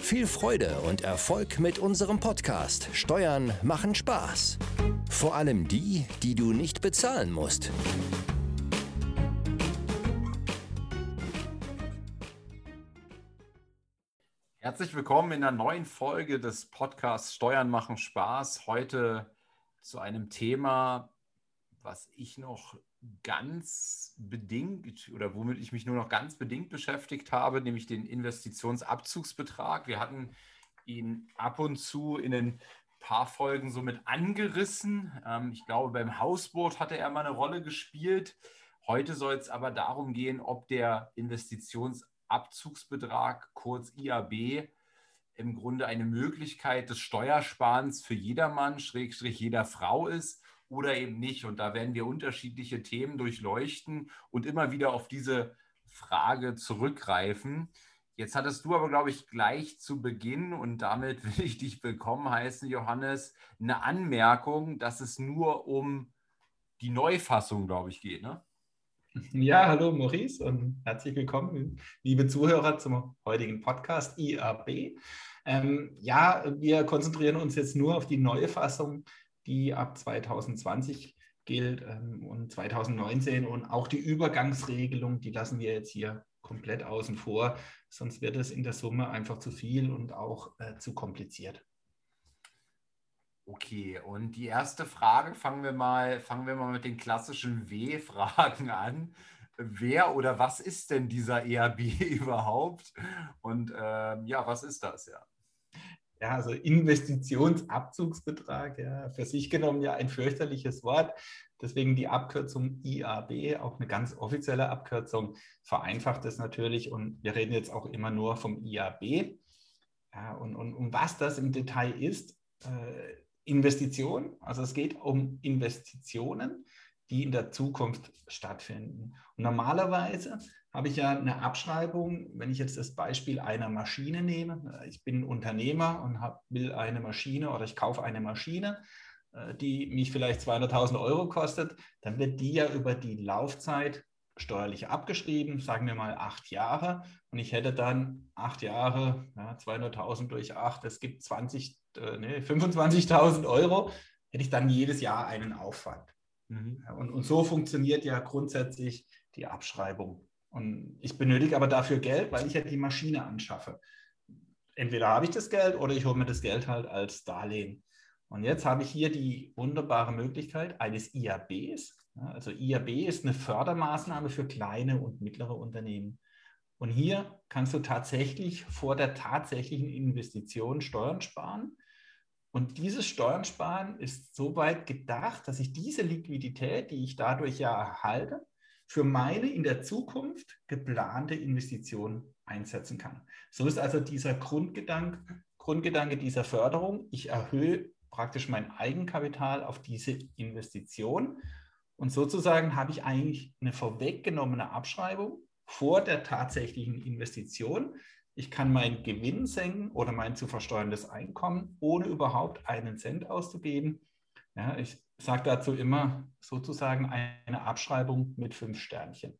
Viel Freude und Erfolg mit unserem Podcast Steuern machen Spaß. Vor allem die, die du nicht bezahlen musst. Herzlich willkommen in einer neuen Folge des Podcasts Steuern machen Spaß. Heute zu einem Thema, was ich noch ganz bedingt oder womit ich mich nur noch ganz bedingt beschäftigt habe, nämlich den Investitionsabzugsbetrag. Wir hatten ihn ab und zu in ein paar Folgen somit angerissen. Ähm, ich glaube, beim Hausboot hatte er mal eine Rolle gespielt. Heute soll es aber darum gehen, ob der Investitionsabzugsbetrag, kurz IAB, im Grunde eine Möglichkeit des Steuersparens für jedermann, Schrägstrich jeder Frau ist oder eben nicht. Und da werden wir unterschiedliche Themen durchleuchten und immer wieder auf diese Frage zurückgreifen. Jetzt hattest du aber, glaube ich, gleich zu Beginn, und damit will ich dich willkommen heißen, Johannes, eine Anmerkung, dass es nur um die Neufassung, glaube ich, geht. Ne? Ja, hallo Maurice und herzlich willkommen, liebe Zuhörer zum heutigen Podcast IAB. Ähm, ja, wir konzentrieren uns jetzt nur auf die neue Fassung die ab 2020 gilt ähm, und 2019 und auch die Übergangsregelung, die lassen wir jetzt hier komplett außen vor, sonst wird es in der Summe einfach zu viel und auch äh, zu kompliziert. Okay, und die erste Frage, fangen wir mal, fangen wir mal mit den klassischen W-Fragen an. Wer oder was ist denn dieser EAB überhaupt? Und ähm, ja, was ist das ja? Ja, also Investitionsabzugsbetrag, ja, für sich genommen ja ein fürchterliches Wort. Deswegen die Abkürzung IAB, auch eine ganz offizielle Abkürzung, vereinfacht es natürlich. Und wir reden jetzt auch immer nur vom IAB. Ja, und, und um was das im Detail ist, äh, Investition, also es geht um Investitionen, die in der Zukunft stattfinden. Und normalerweise habe ich ja eine Abschreibung, wenn ich jetzt das Beispiel einer Maschine nehme. Ich bin Unternehmer und hab, will eine Maschine oder ich kaufe eine Maschine, äh, die mich vielleicht 200.000 Euro kostet, dann wird die ja über die Laufzeit steuerlich abgeschrieben, sagen wir mal acht Jahre. Und ich hätte dann acht Jahre, ja, 200.000 durch acht, das gibt 20, äh, nee, 25.000 Euro, hätte ich dann jedes Jahr einen Aufwand. Mhm. Und, und so funktioniert ja grundsätzlich die Abschreibung. Und ich benötige aber dafür Geld, weil ich ja die Maschine anschaffe. Entweder habe ich das Geld oder ich hole mir das Geld halt als Darlehen. Und jetzt habe ich hier die wunderbare Möglichkeit eines IABs. Also IAB ist eine Fördermaßnahme für kleine und mittlere Unternehmen. Und hier kannst du tatsächlich vor der tatsächlichen Investition Steuern sparen. Und dieses Steuern sparen ist so weit gedacht, dass ich diese Liquidität, die ich dadurch ja erhalte, für meine in der Zukunft geplante Investition einsetzen kann. So ist also dieser Grundgedanke, Grundgedanke dieser Förderung. Ich erhöhe praktisch mein Eigenkapital auf diese Investition und sozusagen habe ich eigentlich eine vorweggenommene Abschreibung vor der tatsächlichen Investition. Ich kann meinen Gewinn senken oder mein zu versteuerndes Einkommen, ohne überhaupt einen Cent auszugeben. Ja, ich sage dazu immer sozusagen eine Abschreibung mit fünf Sternchen.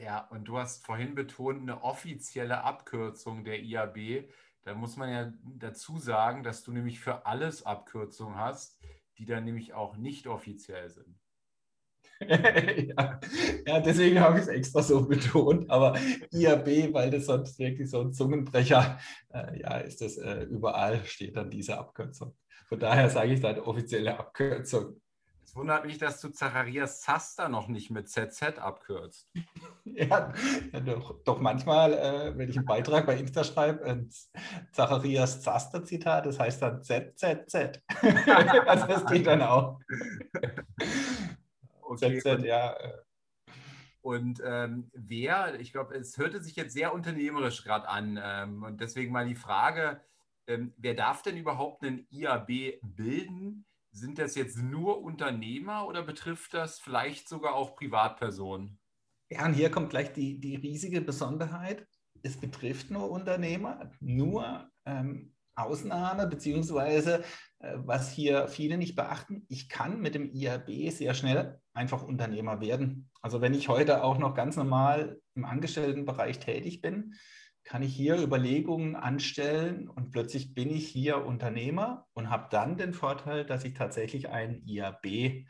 Ja, und du hast vorhin betont, eine offizielle Abkürzung der IAB. Da muss man ja dazu sagen, dass du nämlich für alles Abkürzungen hast, die dann nämlich auch nicht offiziell sind. ja. ja, deswegen habe ich es extra so betont. Aber IAB, weil das sonst wirklich so ein Zungenbrecher, äh, ja, ist das äh, überall, steht dann diese Abkürzung. Von daher sage ich dann offizielle Abkürzung. Es wundert mich, dass du Zacharias Zaster noch nicht mit ZZ abkürzt. ja, ja doch, doch, manchmal, äh, wenn ich einen Beitrag bei Insta schreibe, ein Zacharias Zaster-Zitat, das heißt dann ZZZ. also das geht dann auch. Okay, ZZ, ja. Äh. Und ähm, wer, ich glaube, es hörte sich jetzt sehr unternehmerisch gerade an. Ähm, und deswegen mal die Frage, ähm, wer darf denn überhaupt einen IAB bilden? sind das jetzt nur Unternehmer oder betrifft das vielleicht sogar auch Privatpersonen? Ja, und hier kommt gleich die, die riesige Besonderheit. Es betrifft nur Unternehmer, nur ähm, Ausnahme, beziehungsweise äh, was hier viele nicht beachten, ich kann mit dem IAB sehr schnell einfach Unternehmer werden. Also wenn ich heute auch noch ganz normal im Angestelltenbereich tätig bin, kann ich hier Überlegungen anstellen und plötzlich bin ich hier Unternehmer und habe dann den Vorteil, dass ich tatsächlich ein IAB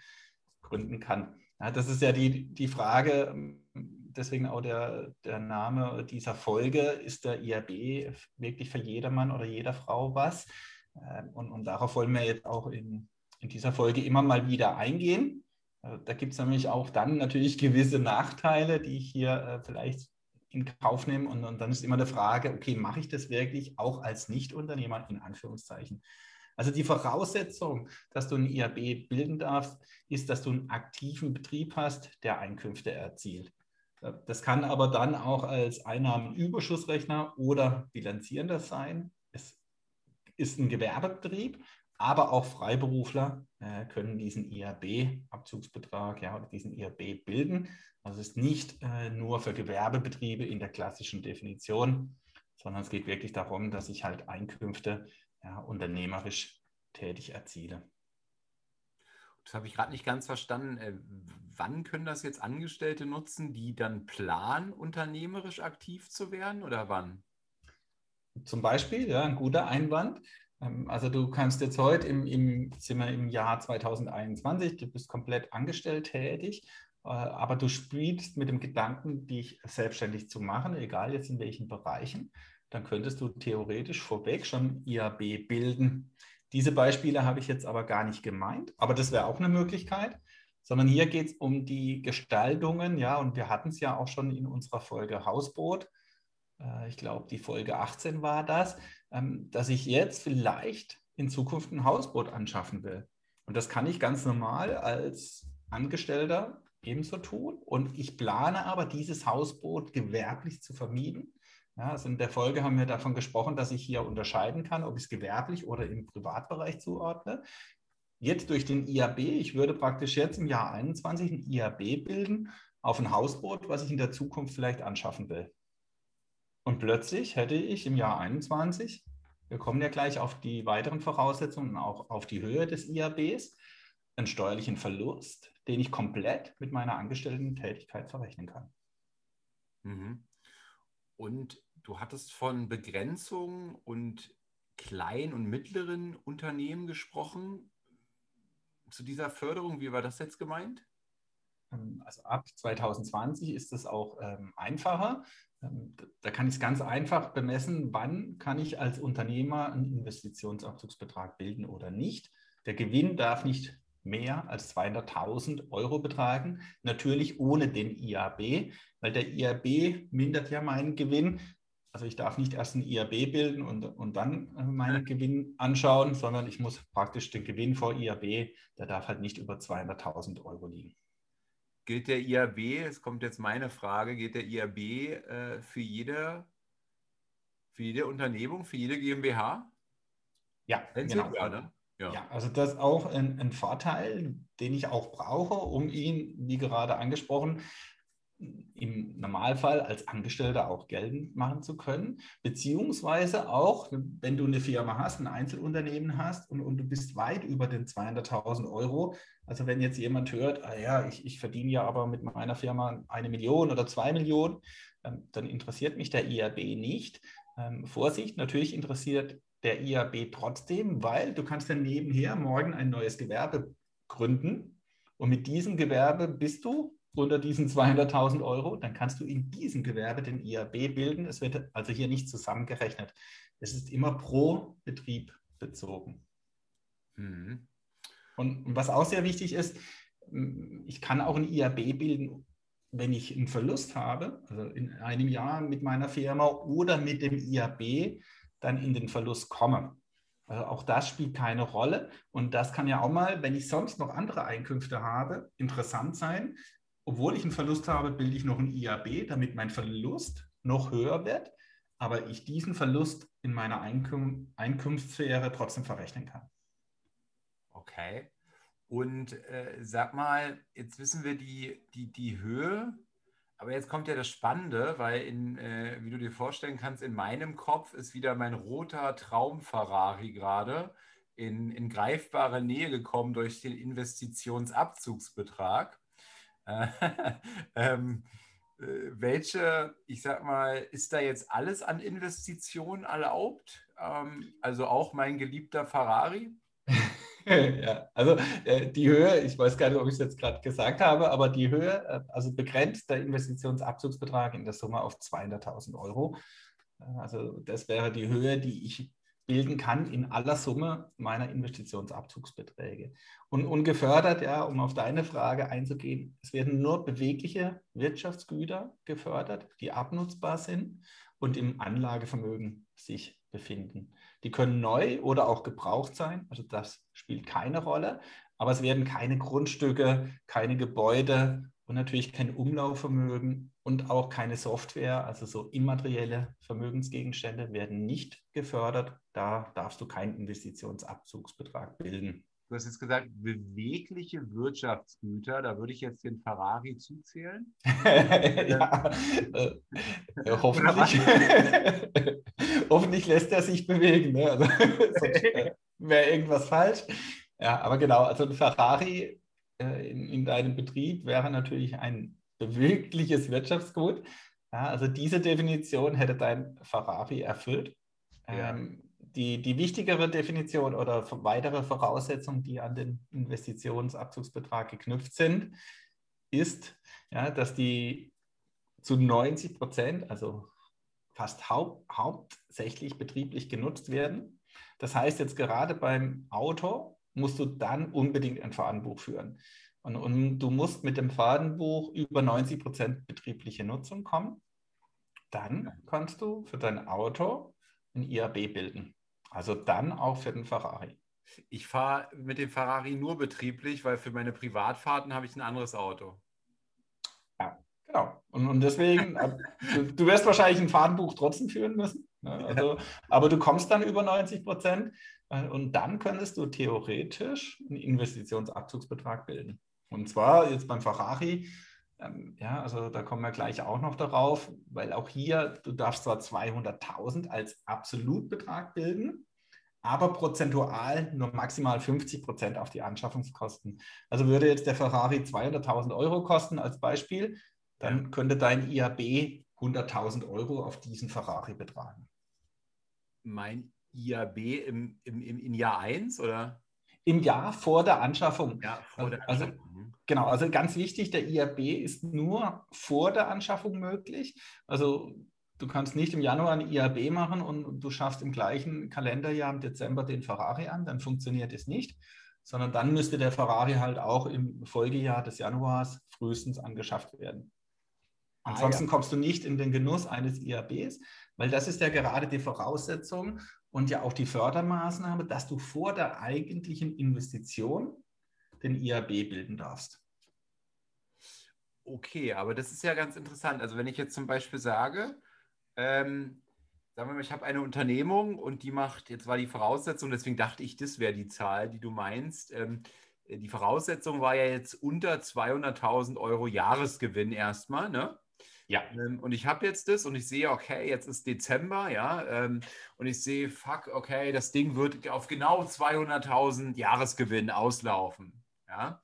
gründen kann. Ja, das ist ja die, die Frage, deswegen auch der, der Name dieser Folge, ist der IAB wirklich für jedermann oder jeder Frau was? Ähm, und, und darauf wollen wir jetzt auch in, in dieser Folge immer mal wieder eingehen. Äh, da gibt es nämlich auch dann natürlich gewisse Nachteile, die ich hier äh, vielleicht in Kauf nehme. Und, und dann ist immer die Frage, okay, mache ich das wirklich auch als Nichtunternehmer in Anführungszeichen? Also die Voraussetzung, dass du ein IAB bilden darfst, ist, dass du einen aktiven Betrieb hast, der Einkünfte erzielt. Das kann aber dann auch als Einnahmenüberschussrechner oder bilanzierender sein. Es ist ein Gewerbebetrieb, aber auch Freiberufler äh, können diesen IAB-Abzugsbetrag ja, oder diesen IAB bilden. Also es ist nicht äh, nur für Gewerbebetriebe in der klassischen Definition, sondern es geht wirklich darum, dass ich halt Einkünfte ja, unternehmerisch tätig erziele. Das habe ich gerade nicht ganz verstanden. Äh, wann können das jetzt Angestellte nutzen, die dann planen, unternehmerisch aktiv zu werden oder wann? Zum Beispiel, ja, ein guter Einwand. Ähm, also du kannst jetzt heute im, im, sind wir im Jahr 2021, du bist komplett angestellt tätig, äh, aber du spielst mit dem Gedanken, dich selbstständig zu machen, egal jetzt in welchen Bereichen, dann könntest du theoretisch vorweg schon IAB bilden. Diese Beispiele habe ich jetzt aber gar nicht gemeint, aber das wäre auch eine Möglichkeit, sondern hier geht es um die Gestaltungen, ja, und wir hatten es ja auch schon in unserer Folge Hausboot, ich glaube, die Folge 18 war das, ähm, dass ich jetzt vielleicht in Zukunft ein Hausboot anschaffen will. Und das kann ich ganz normal als Angestellter ebenso tun. Und ich plane aber, dieses Hausboot gewerblich zu vermieten ja, also in der Folge haben wir davon gesprochen, dass ich hier unterscheiden kann, ob ich es gewerblich oder im Privatbereich zuordne. Jetzt durch den IAB, ich würde praktisch jetzt im Jahr 21 ein IAB bilden auf ein Hausboot, was ich in der Zukunft vielleicht anschaffen will. Und plötzlich hätte ich im Jahr 21, wir kommen ja gleich auf die weiteren Voraussetzungen, auch auf die Höhe des IABs, einen steuerlichen Verlust, den ich komplett mit meiner Angestellten-Tätigkeit verrechnen kann. Mhm. Und Du hattest von Begrenzung und kleinen und mittleren Unternehmen gesprochen. Zu dieser Förderung, wie war das jetzt gemeint? Ähm, also ab 2020 ist es auch ähm, einfacher. Ähm, da kann ich es ganz einfach bemessen, wann kann ich als Unternehmer einen Investitionsabzugsbetrag bilden oder nicht. Der Gewinn darf nicht mehr als 200.000 Euro betragen, natürlich ohne den IAB, weil der IAB mindert ja meinen Gewinn. Also ich darf nicht erst ein IAB bilden und, und dann äh, meinen Gewinn anschauen, sondern ich muss praktisch den Gewinn vor IAB, der darf halt nicht über 200.000 Euro liegen. Gilt der IAB, es kommt jetzt meine Frage, gilt der IAB äh, für, jede, für jede Unternehmung, für jede GmbH? Ja, genau. Ja, ne? ja. ja, also das ist auch ein, ein Vorteil, den ich auch brauche, um ihn, wie gerade angesprochen, im Normalfall als Angestellter auch geltend machen zu können, beziehungsweise auch, wenn du eine Firma hast, ein Einzelunternehmen hast und, und du bist weit über den 200.000 Euro. Also wenn jetzt jemand hört, ah ja, ich, ich verdiene ja aber mit meiner Firma eine Million oder zwei Millionen, ähm, dann interessiert mich der IAB nicht. Ähm, Vorsicht, natürlich interessiert der IAB trotzdem, weil du kannst dann nebenher morgen ein neues Gewerbe gründen und mit diesem Gewerbe bist du unter diesen 200.000 Euro, dann kannst du in diesem Gewerbe den IAB bilden. Es wird also hier nicht zusammengerechnet. Es ist immer pro Betrieb bezogen. Mhm. Und was auch sehr wichtig ist, ich kann auch ein IAB bilden, wenn ich einen Verlust habe, also in einem Jahr mit meiner Firma oder mit dem IAB dann in den Verlust komme. Also auch das spielt keine Rolle. Und das kann ja auch mal, wenn ich sonst noch andere Einkünfte habe, interessant sein, obwohl ich einen Verlust habe, bilde ich noch ein IAB, damit mein Verlust noch höher wird, aber ich diesen Verlust in meiner Einkün Einkunftssphäre trotzdem verrechnen kann. Okay. Und äh, sag mal, jetzt wissen wir die, die, die Höhe, aber jetzt kommt ja das Spannende, weil, in, äh, wie du dir vorstellen kannst, in meinem Kopf ist wieder mein roter Traum-Ferrari gerade in, in greifbare Nähe gekommen durch den Investitionsabzugsbetrag. Äh, ähm, äh, welche, ich sag mal, ist da jetzt alles an Investitionen erlaubt? Ähm, also auch mein geliebter Ferrari? ja, also äh, die Höhe, ich weiß gar nicht, ob ich es jetzt gerade gesagt habe, aber die Höhe, äh, also begrenzt der Investitionsabzugsbetrag in der Summe auf 200.000 Euro. Äh, also das wäre die Höhe, die ich bilden kann in aller Summe meiner Investitionsabzugsbeträge. Und, und gefördert, ja, um auf deine Frage einzugehen, es werden nur bewegliche Wirtschaftsgüter gefördert, die abnutzbar sind und im Anlagevermögen sich befinden. Die können neu oder auch gebraucht sein, also das spielt keine Rolle, aber es werden keine Grundstücke, keine Gebäude und natürlich kein Umlaufvermögen und auch keine Software, also so immaterielle Vermögensgegenstände werden nicht gefördert. Da darfst du keinen Investitionsabzugsbetrag bilden. Du hast jetzt gesagt, bewegliche Wirtschaftsgüter, da würde ich jetzt den Ferrari zuzählen. ja, äh, äh hoffentlich, hoffentlich lässt er sich bewegen. Ne? Also, Wäre irgendwas falsch. Ja, aber genau, also ein Ferrari äh, in, in deinem Betrieb wäre natürlich ein bewegliches Wirtschaftsgut. Ja, also diese Definition hätte dein Ferrari erfüllt. Ja. Ähm, die, die wichtigere Definition oder weitere Voraussetzung, die an den Investitionsabzugsbetrag geknüpft sind, ist, ja, dass die zu 90 Prozent, also fast hau hauptsächlich betrieblich genutzt werden. Das heißt jetzt gerade beim Auto musst du dann unbedingt ein Fahrtenbuch führen. Und, und du musst mit dem Fahrtenbuch über 90 Prozent betriebliche Nutzung kommen. Dann kannst du für dein Auto ein IAB bilden. Also dann auch für den Ferrari. Ich fahre mit dem Ferrari nur betrieblich, weil für meine Privatfahrten habe ich ein anderes Auto. Ja, genau. Und, und deswegen, äh, du, du, wirst wahrscheinlich ein Fahrtenbuch trotzdem führen müssen. Ne? Also, aber du kommst dann über 90 Prozent äh, und dann könntest du theoretisch einen Investitionsabzugsbetrag bilden. Und zwar jetzt beim Ferrari ähm, ja, also da kommen wir gleich auch noch darauf, weil auch hier, du darfst zwar 200.000 als Absolutbetrag bilden, aber prozentual nur maximal 50 Prozent auf die Anschaffungskosten. Also würde jetzt der Ferrari 200.000 Euro kosten als Beispiel, dann könnte dein IAB 100.000 Euro auf diesen Ferrari betragen. Mein IAB im, im, im, in Jahr 1 oder? Im Jahr vor der Anschaffung. Ja, vor der also, Anschaffung. Also, genau, also ganz wichtig, der IAB ist nur vor der Anschaffung möglich. Also du kannst nicht im Januar ein IAB machen und du schaffst im gleichen Kalenderjahr im Dezember den Ferrari an, dann funktioniert es nicht, sondern dann müsste der Ferrari halt auch im Folgejahr des Januars frühestens angeschafft werden. Ansonsten ah, ja. kommst du nicht in den Genuss eines IABs, weil das ist ja gerade die Voraussetzung, und ja auch die Fördermaßnahme, dass du vor der eigentlichen Investition den IAB bilden darfst. Okay, aber das ist ja ganz interessant. Also wenn ich jetzt zum Beispiel sage, ähm, sagen wir mal, ich habe eine Unternehmung und die macht, jetzt war die Voraussetzung, deswegen dachte ich, das wäre die Zahl, die du meinst. Ähm, die Voraussetzung war ja jetzt unter 200.000 Euro Jahresgewinn erstmal, ne? Ja. Ähm, und ich habe jetzt das und ich sehe, okay, jetzt ist Dezember, ja, ähm, und ich sehe, fuck, okay, das Ding wird auf genau 200.000 Jahresgewinn auslaufen, ja.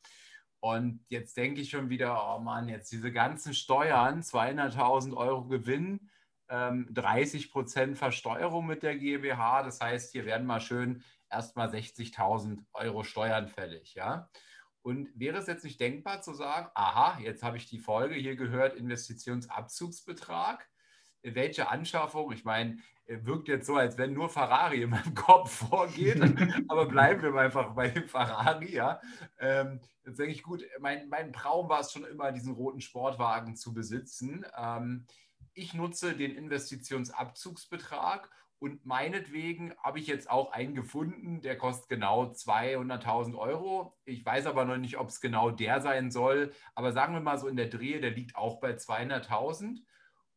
Und jetzt denke ich schon wieder, oh Mann, jetzt diese ganzen Steuern, 200.000 Euro Gewinn, ähm, 30 Prozent Versteuerung mit der GmbH. Das heißt, hier werden mal schön erstmal 60.000 Euro Steuern fällig, ja. Und wäre es jetzt nicht denkbar zu sagen, aha, jetzt habe ich die Folge hier gehört, Investitionsabzugsbetrag. Welche Anschaffung? Ich meine, wirkt jetzt so, als wenn nur Ferrari in meinem Kopf vorgeht, aber bleiben wir einfach bei dem Ferrari, ja. Ähm, jetzt denke ich, gut, mein, mein Traum war es schon immer, diesen roten Sportwagen zu besitzen. Ähm, ich nutze den Investitionsabzugsbetrag und meinetwegen habe ich jetzt auch einen gefunden, der kostet genau 200.000 Euro. Ich weiß aber noch nicht, ob es genau der sein soll. Aber sagen wir mal so in der Drehe, der liegt auch bei 200.000.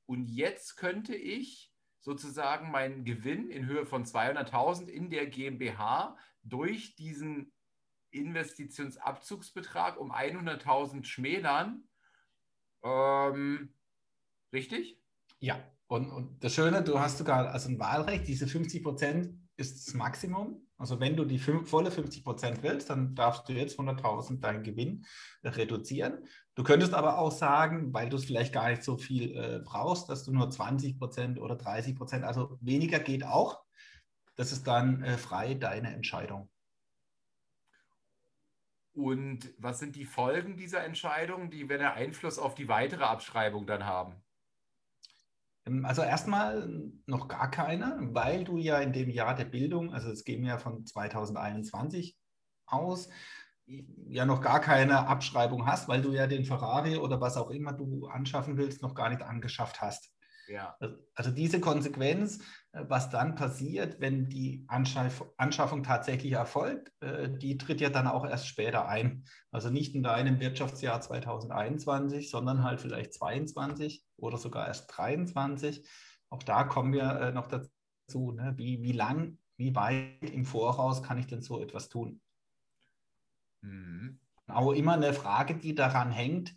Und jetzt könnte ich sozusagen meinen Gewinn in Höhe von 200.000 in der GmbH durch diesen Investitionsabzugsbetrag um 100.000 schmälern. Ähm, richtig? Ja, und, und das Schöne, du hast sogar also ein Wahlrecht, diese 50 Prozent ist das Maximum. Also wenn du die volle 50 Prozent willst, dann darfst du jetzt 100.000 deinen Gewinn reduzieren. Du könntest aber auch sagen, weil du es vielleicht gar nicht so viel äh, brauchst, dass du nur 20 Prozent oder 30 Prozent, also weniger geht auch. Das ist dann äh, frei deine Entscheidung. Und was sind die Folgen dieser Entscheidung, die werden Einfluss auf die weitere Abschreibung dann haben? Ähm, also erstmal noch gar keine, weil du ja in dem Jahr der Bildung, also es gehen wir von 2021 aus, ja noch gar keine Abschreibung hast, weil du ja den Ferrari oder was auch immer du anschaffen willst, noch gar nicht angeschafft hast. Ja. Also diese Konsequenz, äh, was dann passiert, wenn die Anschaffung tatsächlich erfolgt, äh, die tritt ja dann auch erst später ein. Also nicht in deinem Wirtschaftsjahr 2021, sondern halt vielleicht 22 oder sogar erst 23. Auch da kommen wir äh, noch dazu, ne? wie, wie lang, wie weit im Voraus kann ich denn so etwas tun? Mhm. Auch immer eine Frage, die daran hängt,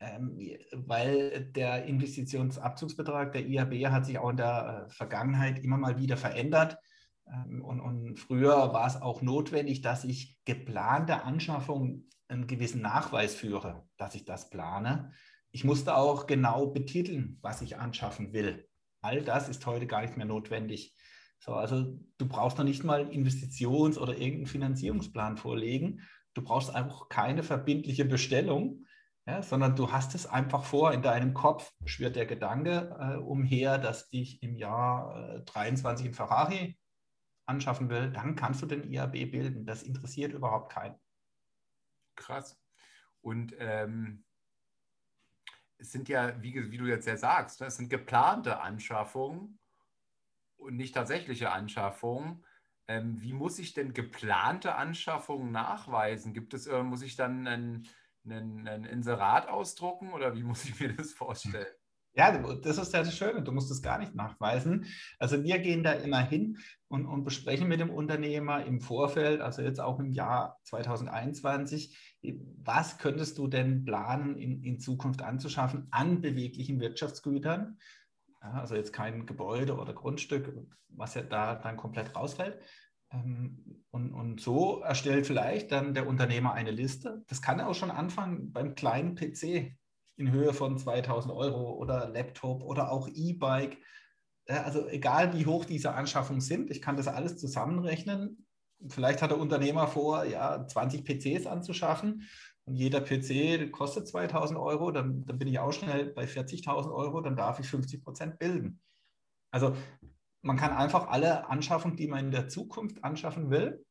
ähm, weil der Investitionsabzugsbetrag der IAB hat sich auch in der äh, Vergangenheit immer mal wieder verändert. Ähm, und, und, früher war es auch notwendig, dass ich geplante Anschaffung einen gewissen Nachweis führe, dass ich das plane. Ich musste auch genau betiteln, was ich anschaffen will. All das ist heute gar nicht mehr notwendig. So, also du brauchst noch nicht mal Investitions- oder irgendeinen Finanzierungsplan vorlegen. Du brauchst einfach keine verbindliche Bestellung, ja, sondern du hast es einfach vor, in deinem Kopf schwirrt der Gedanke äh, umher, dass ich im Jahr äh, 23 einen Ferrari anschaffen will, dann kannst du den IAB bilden. Das interessiert überhaupt keinen. Krass. Und ähm, es sind ja, wie, wie, du jetzt ja sagst, ne, es sind geplante Anschaffungen und nicht tatsächliche Anschaffungen. Ähm, wie muss ich denn geplante Anschaffungen nachweisen? Gibt es, äh, muss ich dann ein ein, ein Inserat ausdrucken oder wie muss ich mir das vorstellen? Ja, das ist ja das Schöne, du musst es gar nicht nachweisen. Also wir gehen da immer hin und, und, besprechen mit dem Unternehmer im Vorfeld, also jetzt auch im Jahr 2021, was könntest du denn planen, in, in Zukunft anzuschaffen an beweglichen Wirtschaftsgütern? Ja, also jetzt kein Gebäude oder Grundstück, was ja da dann komplett rausfällt, ähm, und, und so erstellt vielleicht dann der Unternehmer eine Liste. Das kann er auch schon anfangen beim kleinen PC in Höhe von 2000 Euro oder Laptop oder auch E-Bike. Also egal wie hoch diese Anschaffungen sind, ich kann das alles zusammenrechnen. Vielleicht hat der Unternehmer vor, ja, 20 PCs anzuschaffen und jeder PC kostet 2000 Euro, dann, dann bin ich auch schnell bei 40.000 Euro, dann darf ich 50 Prozent bilden. Also man kann einfach alle Anschaffungen, die man in der Zukunft anschaffen will,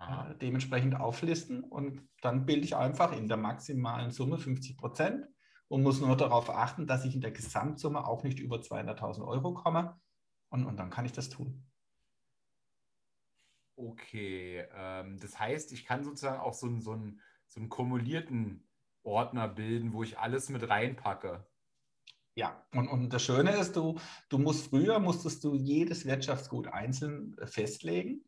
äh, dementsprechend auflisten und dann bilde ich einfach in der maximalen Summe 50 Prozent und muss nur darauf achten, dass ich in der Gesamtsumme auch nicht über 200.000 Euro komme und, und dann kann ich das tun. Okay, ähm, das heißt, ich kann sozusagen auch so, so, einen, so einen kumulierten Ordner bilden, wo ich alles mit reinpacke. Ja, und, und das Schöne ist, du, du musst früher musstest du jedes Wirtschaftsgut einzeln äh, festlegen.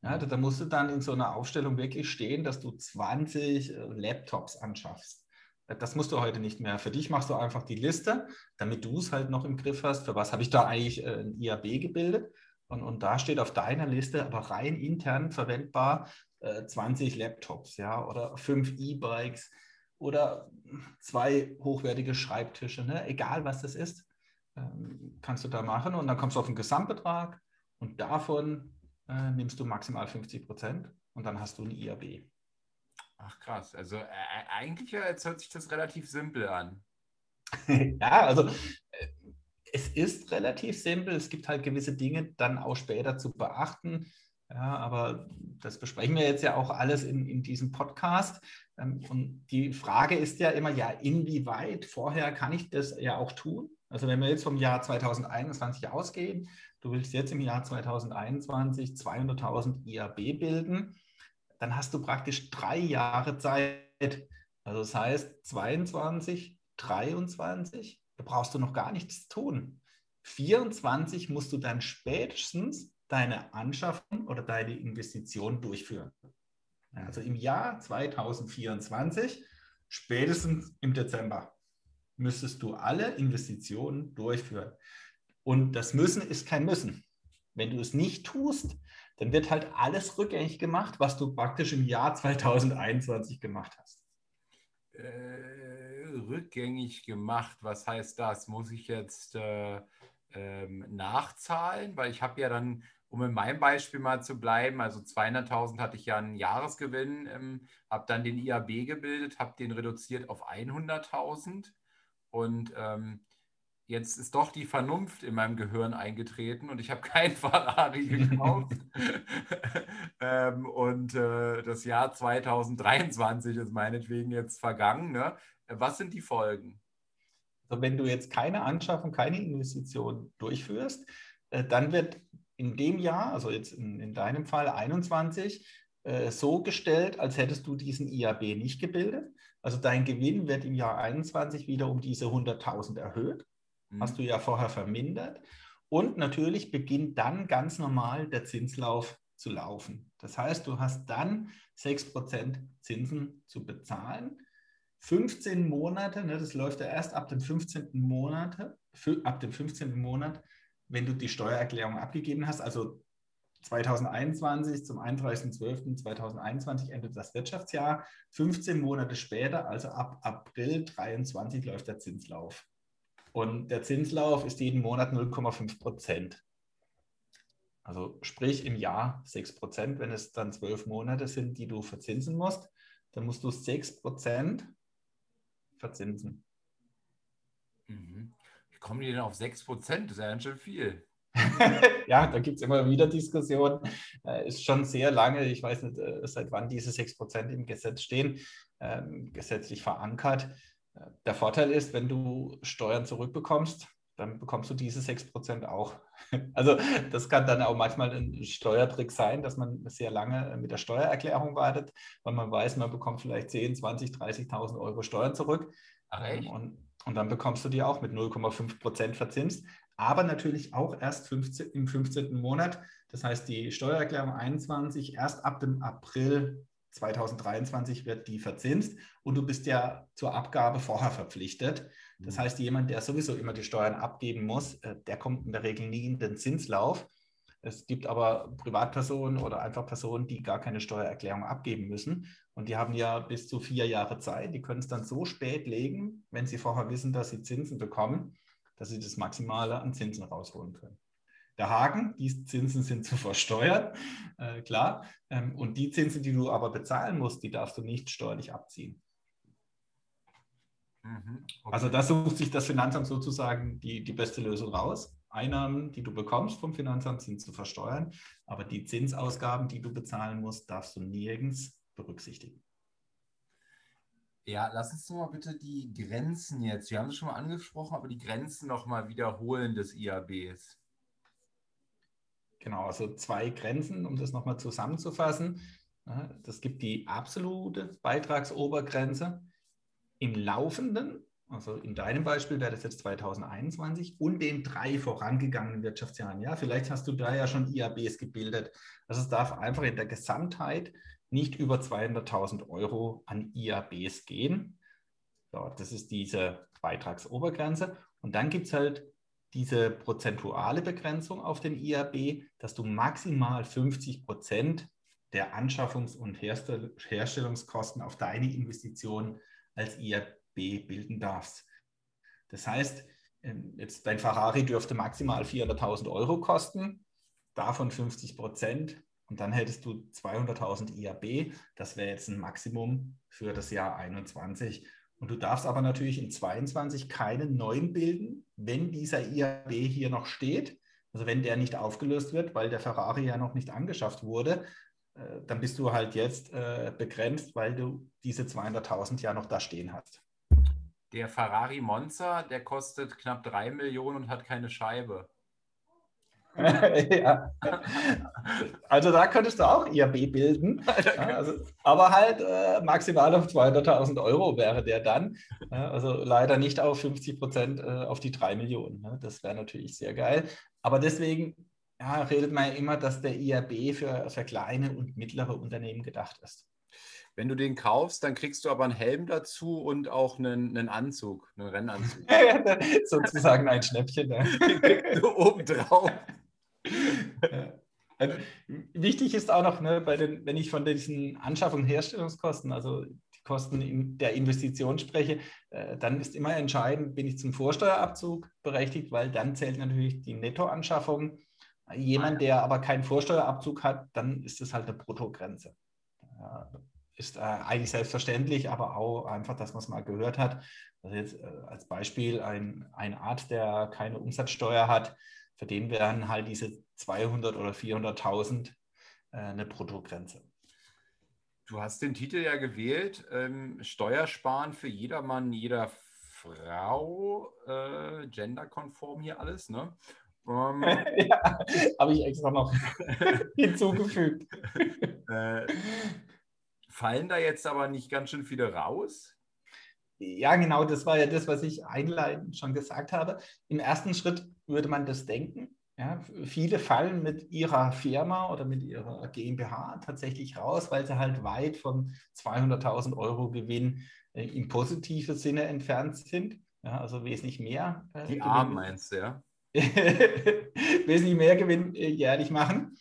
Ja, da musst du dann in so einer Aufstellung wirklich stehen, dass du 20 äh, Laptops anschaffst. Äh, das musst du heute nicht mehr. Für dich machst du einfach die Liste, damit du es halt noch im Griff hast. Für was habe ich da eigentlich ein IAB gebildet? Und, und da steht auf deiner Liste aber rein intern verwendbar äh, 20 Laptops, ja, oder fünf E-Bikes, oder zwei hochwertige Schreibtische, ne? egal was das ist, ähm, kannst du da machen und dann kommst du auf den Gesamtbetrag und davon äh, nimmst du maximal 50 Prozent und dann hast du ein IAB. Ach krass, also äh, eigentlich jetzt hört sich das relativ simpel an. ja, also es ist relativ simpel. Es gibt halt gewisse Dinge dann auch später zu beachten. Ja, aber das besprechen wir jetzt ja auch alles in, in diesem Podcast. Ähm, und die Frage ist ja immer, ja, inwieweit vorher kann ich das ja auch tun? Also wenn wir jetzt vom Jahr 2021 ausgehen, du willst jetzt im Jahr 2021 200.000 IAB bilden, dann hast du praktisch drei Jahre Zeit. Also das heißt 22, 23, da brauchst du noch gar nichts tun. 24 musst du dann spätestens deine Anschaffung oder deine Investition durchführen. Also im Jahr 2024, spätestens im Dezember, müsstest du alle Investitionen durchführen. Und das Müssen ist kein Müssen. Wenn du es nicht tust, dann wird halt alles rückgängig gemacht, was du praktisch im Jahr 2021 gemacht hast. Äh, rückgängig gemacht, was heißt das? Muss ich jetzt äh, ähm, nachzahlen? Weil ich habe ja dann, um in meinem Beispiel mal zu bleiben, also 200.000 hatte ich ja einen Jahresgewinn, ähm, habe dann den IAB gebildet, habe den reduziert auf 100.000 und ähm, jetzt ist doch die Vernunft in meinem Gehirn eingetreten und ich habe kein Ferrari gekauft. ähm, und äh, das Jahr 2023 ist meinetwegen jetzt vergangen. Ne? Was sind die Folgen? Also wenn du jetzt keine Anschaffung, keine Investition durchführst, äh, dann wird in dem Jahr, also jetzt in, in deinem Fall 21, äh, so gestellt, als hättest du diesen IAB nicht gebildet. Also dein Gewinn wird im Jahr 21 wieder um diese 100.000 erhöht. Mhm. Hast du ja vorher vermindert. Und natürlich beginnt dann ganz normal der Zinslauf zu laufen. Das heißt, du hast dann 6% Zinsen zu bezahlen. 15 Monate, ne, das läuft ja erst ab dem 15. Monat, ab dem 15. Monat, wenn du die Steuererklärung abgegeben hast, also 2021 zum 31.12.2021 endet das Wirtschaftsjahr. 15 Monate später, also ab April 2023, läuft der Zinslauf. Und der Zinslauf ist jeden Monat 0,5 Prozent. Also sprich im Jahr 6 Prozent. Wenn es dann zwölf Monate sind, die du verzinsen musst, dann musst du 6 Prozent verzinsen. Mhm. Wie kommen die denn auf 6 Prozent? Das ist ja ganz schön viel. ja, da gibt es immer wieder Diskussionen. Äh, ist schon sehr lange, ich weiß nicht, äh, seit wann diese 6 Prozent im Gesetz stehen, ähm, gesetzlich verankert. Äh, der Vorteil ist, wenn du Steuern zurückbekommst, dann bekommst du diese 6 Prozent auch. Also das kann dann auch manchmal ein Steuertrick sein, dass man sehr lange mit der Steuererklärung wartet, weil man weiß, man bekommt vielleicht 10, 20, 30.000 Euro Steuern zurück. Ach, und, und dann bekommst du die auch mit 0,5 Prozent verzinst aber natürlich auch erst 15, im 15. Monat. Das heißt, die Steuererklärung 21 erst ab dem April 2023 wird die verzinst und du bist ja zur Abgabe vorher verpflichtet. Das mhm. heißt, jemand, der sowieso immer die Steuern abgeben muss, äh, der kommt in der Regel nie in den Zinslauf. Es gibt aber Privatpersonen oder einfach Personen, die gar keine Steuererklärung abgeben müssen. Und die haben ja bis zu vier Jahre Zeit. Die können es dann so spät legen, wenn sie vorher wissen, dass sie Zinsen bekommen, dass sie das Maximale an Zinsen rausholen können. Der Haken, die Zinsen sind zu versteuern, äh, klar. Ähm, und die Zinsen, die du aber bezahlen musst, die darfst du nicht steuerlich abziehen. Mhm, okay. Also da sucht sich das Finanzamt sozusagen die, die beste Lösung raus. Einnahmen, die du bekommst vom Finanzamt, sind zu versteuern, aber die Zinsausgaben, die du bezahlen musst, darfst du nirgends berücksichtigen. Ja, lass uns doch mal bitte die Grenzen jetzt, wir haben es schon mal angesprochen, aber die Grenzen nochmal wiederholen des IABs. Genau, also zwei Grenzen, um das nochmal zusammenzufassen. Das gibt die absolute Beitragsobergrenze im laufenden, also in deinem Beispiel wäre das jetzt 2021 und den drei vorangegangenen Wirtschaftsjahren. Ja, vielleicht hast du da ja schon IABs gebildet. Also es darf einfach in der Gesamtheit nicht über 200.000 Euro an IABs gehen. So, das ist diese Beitragsobergrenze. Und dann gibt es halt diese prozentuale Begrenzung auf den IAB, dass du maximal 50 Prozent der Anschaffungs- und Herstell Herstellungskosten auf deine Investition als IAB bilden darfst. Das heißt, ähm, jetzt dein Ferrari dürfte maximal 400.000 Euro kosten, davon 50 Prozent und dann hättest du 200.000 IAB. Das wäre jetzt ein Maximum für das Jahr 21. Und du darfst aber natürlich in 22 keinen neuen bilden, wenn dieser IAB hier noch steht. Also wenn der nicht aufgelöst wird, weil der Ferrari ja noch nicht angeschafft wurde, dann bist du halt jetzt äh, begrenzt, weil du diese 200.000 ja noch da stehen hast. Der Ferrari Monza, der kostet knapp 3 Millionen und hat keine Scheibe. ja. Also da könntest du auch IAB bilden. Also, aber halt äh, maximal auf 200.000 Euro wäre der dann. Also leider nicht auf 50 Prozent äh, auf die 3 Millionen. Ne? Das wäre natürlich sehr geil. Aber deswegen ja, redet man ja immer, dass der IAB für, für kleine und mittlere Unternehmen gedacht ist. Wenn du den kaufst, dann kriegst du aber einen Helm dazu und auch einen, einen Anzug, einen Rennanzug. Sozusagen ein Schnäppchen. Ne? Den kriegst du oben drauf. Also, wichtig ist auch noch, ne, bei den, wenn ich von diesen Anschaffung- und Herstellungskosten, also die Kosten in der Investition spreche, äh, dann ist immer entscheidend, bin ich zum Vorsteuerabzug berechtigt, weil dann zählt natürlich die Nettoanschaffung. Jemand, der aber keinen Vorsteuerabzug hat, dann ist das halt eine Bruttogrenze. Ist äh, eigentlich selbstverständlich, aber auch einfach, dass man es mal gehört hat. Also jetzt äh, als Beispiel ein, ein Arzt, der keine Umsatzsteuer hat, für den wären halt diese 200 oder 400.000 äh, eine Bruttogrenze. Du hast den Titel ja gewählt, ähm, Steuersparen für jedermann, jeder Frau, genderkonform hier alles, ne? Ähm, ja, habe ich extra noch hinzugefügt. äh, Fallen da jetzt aber nicht ganz schön viele raus? Ja, genau, das war ja das, was ich einleitend schon gesagt habe. Im ersten Schritt würde man das denken. Ja, viele fallen mit ihrer Firma oder mit ihrer GmbH tatsächlich raus, weil sie halt weit von 200.000 Euro Gewinn äh, im positiven Sinne entfernt sind. Ja, also wesentlich mehr. Äh, Die Armen meinst du, ja? wesentlich mehr Gewinn äh, jährlich machen.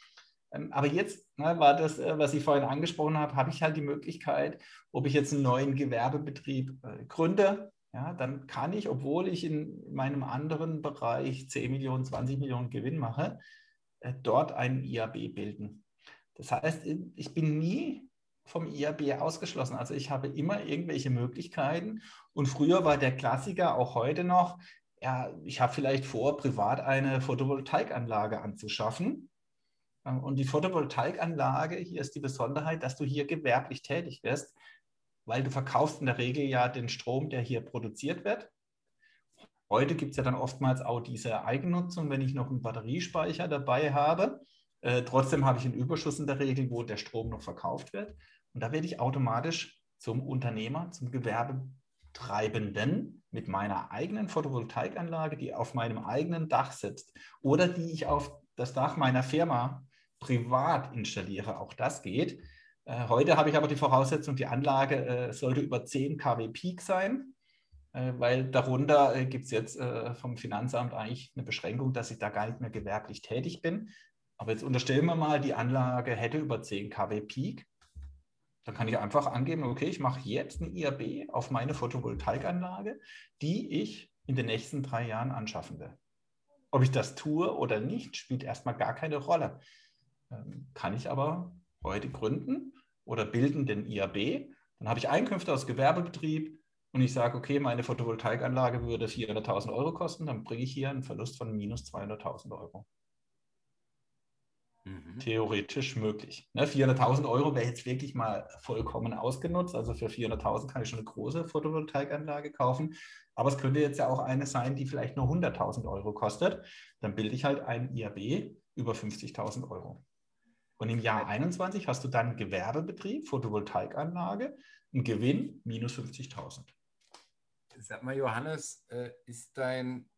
Ähm, aber jetzt ne, war das, äh, was ich vorhin angesprochen habe, habe ich halt die Möglichkeit, ob ich jetzt einen neuen Gewerbebetrieb äh, gründe, ja, dann kann ich, obwohl ich in meinem anderen Bereich 10 Millionen, 20 Millionen Gewinn mache, dort einen IAB bilden. Das heißt, ich bin nie vom IAB ausgeschlossen. Also ich habe immer irgendwelche Möglichkeiten. Und früher war der Klassiker, auch heute noch, ja, ich habe vielleicht vor, privat eine Photovoltaikanlage anzuschaffen. Und die Photovoltaikanlage, hier ist die Besonderheit, dass du hier gewerblich tätig wirst, weil du verkaufst in der Regel ja den Strom, der hier produziert wird. Heute gibt es ja dann oftmals auch diese Eigennutzung, wenn ich noch einen Batteriespeicher dabei habe. Äh, trotzdem habe ich einen Überschuss in der Regel, wo der Strom noch verkauft wird. Und da werde ich automatisch zum Unternehmer, zum Gewerbetreibenden mit meiner eigenen Photovoltaikanlage, die auf meinem eigenen Dach sitzt oder die ich auf das Dach meiner Firma privat installiere. Auch das geht. Äh, heute habe ich aber die Voraussetzung, die Anlage äh, sollte über 10 kW Peak sein, äh, weil darunter äh, gibt es jetzt äh, vom Finanzamt eigentlich eine Beschränkung, dass ich da gar nicht mehr gewerblich tätig bin. Aber jetzt unterstellen wir mal, die Anlage hätte über 10 kW Peak. Dann kann ich einfach angeben, okay, ich mache jetzt eine IAB auf meine Photovoltaikanlage, die ich in den nächsten drei Jahren anschaffen will. Ob ich das tue oder nicht, spielt erstmal gar keine Rolle. Ähm, kann ich aber heute gründen oder bilden den IAB. Dann habe ich Einkünfte aus Gewerbebetrieb und ich sage, okay, meine Photovoltaikanlage würde 400.000 Euro kosten, dann bringe ich hier einen Verlust von minus 200.000 Euro. Mhm. Theoretisch möglich. Ne, 400.000 Euro wäre jetzt wirklich mal vollkommen ausgenutzt. Also für 400.000 kann ich schon eine große Photovoltaikanlage kaufen. Aber es könnte jetzt ja auch eine sein, die vielleicht nur 100.000 Euro kostet. Dann bilde ich halt ein IAB über 50.000 Euro. Und im Jahr 21 hast du dann Gewerbebetrieb, Photovoltaikanlage, einen Gewinn minus 50.000. Sag mal, Johannes, äh, ist dein,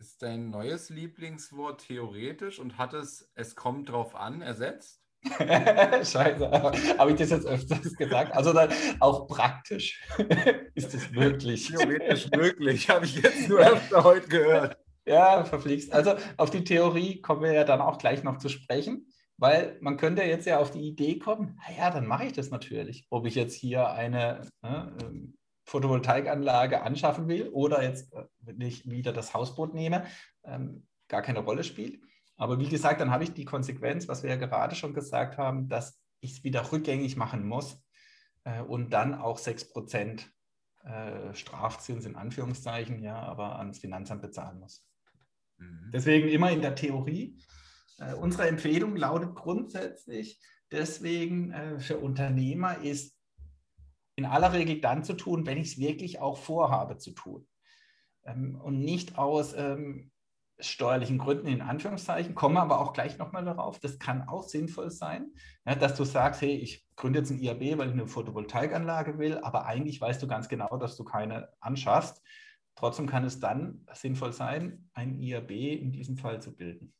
ist dein neues Lieblingswort theoretisch und hat es, es kommt drauf an, ersetzt? Scheiße, habe ich das jetzt öfters gesagt? Also dann auch praktisch ist es möglich. Theoretisch möglich, habe ich jetzt nur öfter heute gehört. Ja, verflixt. Also auf die Theorie kommen wir ja dann auch gleich noch zu sprechen. Weil man könnte jetzt ja auf die Idee kommen, naja, dann mache ich das natürlich. Ob ich jetzt hier eine ne, ähm, Photovoltaikanlage anschaffen will oder jetzt, äh, wenn ich wieder das Hausboot nehme, ähm, gar keine Rolle spielt. Aber wie gesagt, dann habe ich die Konsequenz, was wir ja gerade schon gesagt haben, dass ich es wieder rückgängig machen muss äh, und dann auch 6% äh, Strafzins in Anführungszeichen, ja, aber ans Finanzamt bezahlen muss. Mhm. Deswegen immer in der Theorie äh, unsere Empfehlung lautet grundsätzlich deswegen äh, für Unternehmer ist in aller Regel dann zu tun, wenn ich es wirklich auch vorhabe zu tun. Ähm, und nicht aus ähm, steuerlichen Gründen in Anführungszeichen, komme aber auch gleich nochmal darauf, das kann auch sinnvoll sein, ja, dass du sagst, hey, ich gründe jetzt ein IAB, weil ich eine Photovoltaikanlage will, aber eigentlich weißt du ganz genau, dass du keine anschaffst. Trotzdem kann es dann sinnvoll sein, ein IAB in diesem Fall zu bilden.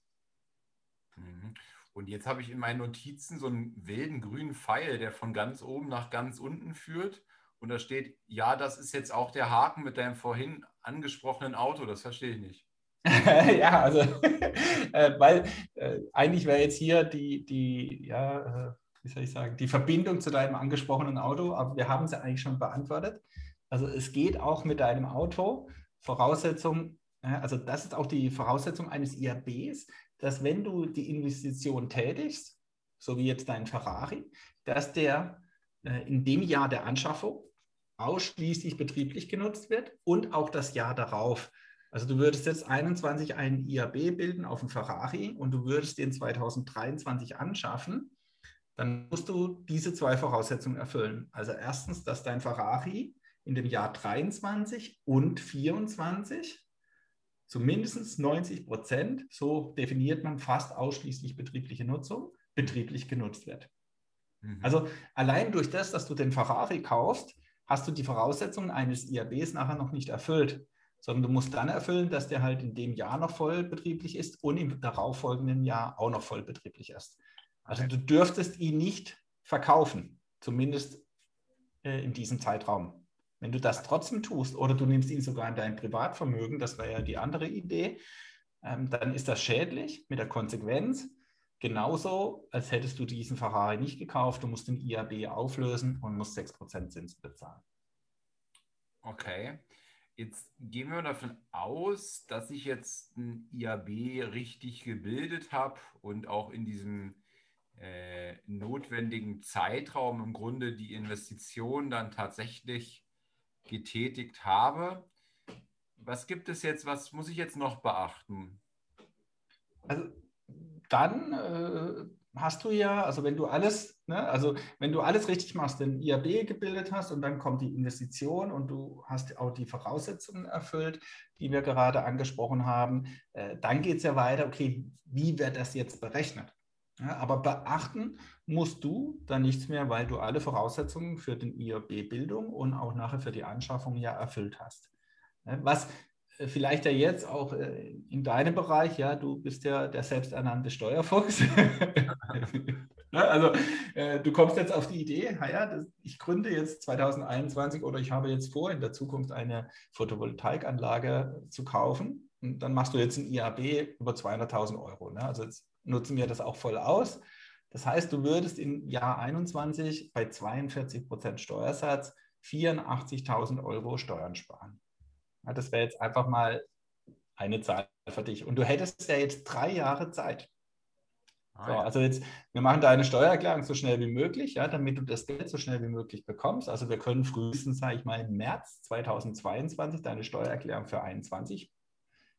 Mhm. Und jetzt habe ich in meinen Notizen so einen wilden grünen Pfeil, der von ganz oben nach ganz unten führt. Und da steht, ja, das ist jetzt auch der Haken mit deinem vorhin angesprochenen Auto. Das verstehe ich nicht. ja, also, äh, weil äh, eigentlich wäre jetzt hier die, die, ja, äh, wie soll ich sagen, die Verbindung zu deinem angesprochenen Auto, aber wir haben sie eigentlich schon beantwortet. Also es geht auch mit deinem Auto. Voraussetzung, also das ist auch die Voraussetzung eines IABs, dass wenn du die Investition tätigst, so wie jetzt dein Ferrari, dass der äh, in dem Jahr der Anschaffung ausschließlich betrieblich genutzt wird und auch das Jahr darauf. Also du würdest jetzt 21 einen IAB bilden auf dem Ferrari und du würdest den 2023 anschaffen, dann musst du diese zwei Voraussetzungen erfüllen. Also erstens, dass dein Ferrari in dem Jahr 23 und 24 zumindest 90 Prozent, so definiert man fast ausschließlich betriebliche Nutzung, betrieblich genutzt wird. Mhm. Also allein durch das, dass du den Ferrari kaufst, hast du die Voraussetzungen eines IABs nachher noch nicht erfüllt, sondern du musst dann erfüllen, dass der halt in dem Jahr noch vollbetrieblich ist und im darauffolgenden Jahr auch noch vollbetrieblich ist. Also du dürftest ihn nicht verkaufen, zumindest äh, in diesem Zeitraum. Wenn du das trotzdem tust oder du nimmst ihn sogar in dein Privatvermögen, das wäre ja die andere Idee, ähm, dann ist das schädlich mit der Konsequenz. Genauso, als hättest du diesen Ferrari nicht gekauft, du musst den IAB auflösen und musst 6% Zinsen bezahlen. Okay. Jetzt gehen wir davon aus, dass ich jetzt ein IAB richtig gebildet habe und auch in diesem äh, notwendigen Zeitraum im Grunde die Investition dann tatsächlich getätigt habe. Was gibt es jetzt, was muss ich jetzt noch beachten? Also dann äh, hast du ja, also wenn du alles, ne, also wenn du alles richtig machst, den IAB gebildet hast und dann kommt die Investition und du hast auch die Voraussetzungen erfüllt, die wir gerade angesprochen haben, äh, dann geht es ja weiter, okay, wie wird das jetzt berechnet? Ja, aber beachten musst du dann nichts mehr, weil du alle Voraussetzungen für den IAB-Bildung und auch nachher für die Anschaffung ja erfüllt hast. Was äh, vielleicht ja jetzt auch äh, in deinem Bereich, ja, du bist ja der selbsternannte Steuerfuchs. also äh, du kommst jetzt auf die Idee, ich gründe jetzt 2021 oder ich habe jetzt vor, in der Zukunft eine Photovoltaikanlage zu kaufen. Und dann machst du jetzt ein IAB über 200.000 Euro. Ne? Also jetzt nutzen wir das auch voll aus. Das heißt, du würdest im Jahr 21 bei 42 Prozent Steuersatz 84.000 Euro Steuern sparen. Ja, das wäre jetzt einfach mal eine Zahl für dich. Und du hättest ja jetzt drei Jahre Zeit. Ah, so, also jetzt, wir machen deine Steuererklärung so schnell wie möglich, ja, damit du das Geld so schnell wie möglich bekommst. Also wir können frühestens, sage ich mal, im März 2022 deine Steuererklärung für 2021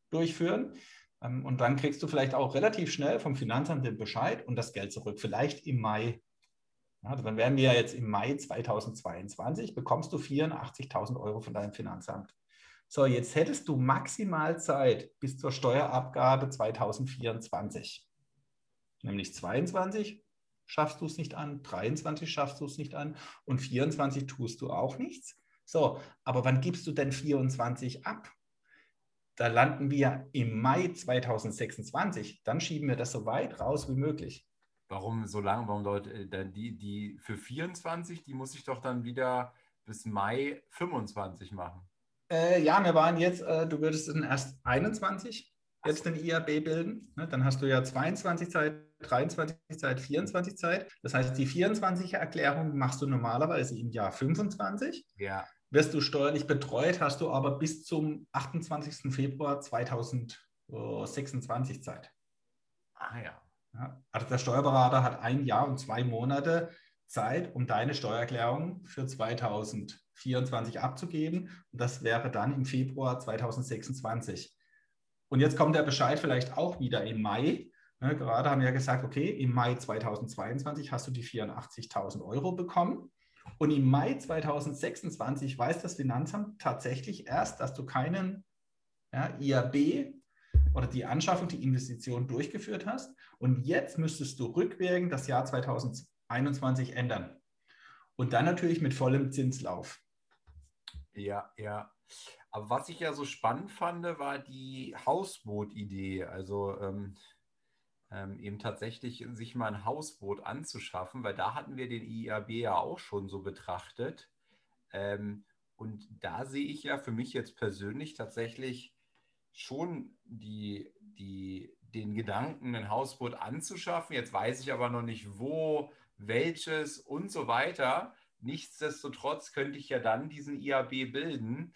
durchführen. Ähm, und dann kriegst du vielleicht auch relativ schnell vom Finanzamt den Bescheid und das Geld zurück, vielleicht im Mai. Also dann werden wir ja jetzt im Mai 2022, bekommst du 84.000 Euro von deinem Finanzamt. So, jetzt hättest du maximal Zeit bis zur Steuerabgabe 2024. Nämlich 22 schaffst du es nicht an, 23 schaffst du es nicht an und 24 tust du auch nichts. So, aber wann gibst du denn 24 ab? Da landen wir im Mai 2026. Dann schieben wir das so weit raus wie möglich. Warum so lange? Warum Leute, äh, die, die für 24, die muss ich doch dann wieder bis Mai 25 machen. Äh, ja, wir waren jetzt, äh, du würdest dann erst 21 jetzt den IAB bilden. Ne? Dann hast du ja 22 Zeit, 23 Zeit, 24 Zeit. Das heißt, die 24er Erklärung machst du normalerweise im Jahr 25. Ja wirst du steuerlich betreut, hast du aber bis zum 28. Februar 2026 Zeit. Ah ja. ja. Also der Steuerberater hat ein Jahr und zwei Monate Zeit, um deine Steuererklärung für 2024 abzugeben. Und das wäre dann im Februar 2026. Und jetzt kommt der Bescheid vielleicht auch wieder im Mai. Ne, gerade haben wir ja gesagt, okay, im Mai 2022 hast du die 84.000 Euro bekommen. Und im Mai 2026 weiß das Finanzamt tatsächlich erst, dass du keinen ja, IAB oder die Anschaffung, die Investition durchgeführt hast. Und jetzt müsstest du rückwirkend das Jahr 2021 ändern. Und dann natürlich mit vollem Zinslauf. Ja, ja. Aber was ich ja so spannend fand, war die Hausboot-Idee. Also ähm, ähm, eben tatsächlich sich mal ein Hausboot anzuschaffen, weil da hatten wir den IAB ja auch schon so betrachtet. Ähm, und da sehe ich ja für mich jetzt persönlich tatsächlich schon die, die, den Gedanken, ein Hausboot anzuschaffen. Jetzt weiß ich aber noch nicht, wo, welches und so weiter. Nichtsdestotrotz könnte ich ja dann diesen IAB bilden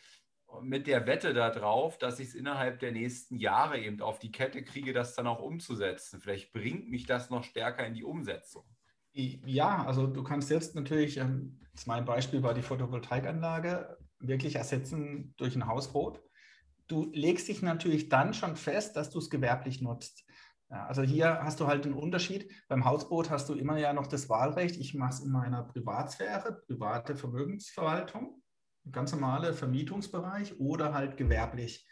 mit der Wette darauf, dass ich es innerhalb der nächsten Jahre eben auf die Kette kriege, das dann auch umzusetzen. Vielleicht bringt mich das noch stärker in die Umsetzung. Ja, also du kannst jetzt natürlich, ähm, mein Beispiel war die Photovoltaikanlage, wirklich ersetzen durch ein Hausboot. Du legst dich natürlich dann schon fest, dass du es gewerblich nutzt. Ja, also hier hast du halt einen Unterschied. Beim Hausboot hast du immer ja noch das Wahlrecht. Ich mache es in meiner Privatsphäre, private Vermögensverwaltung ganz normale Vermietungsbereich oder halt gewerblich.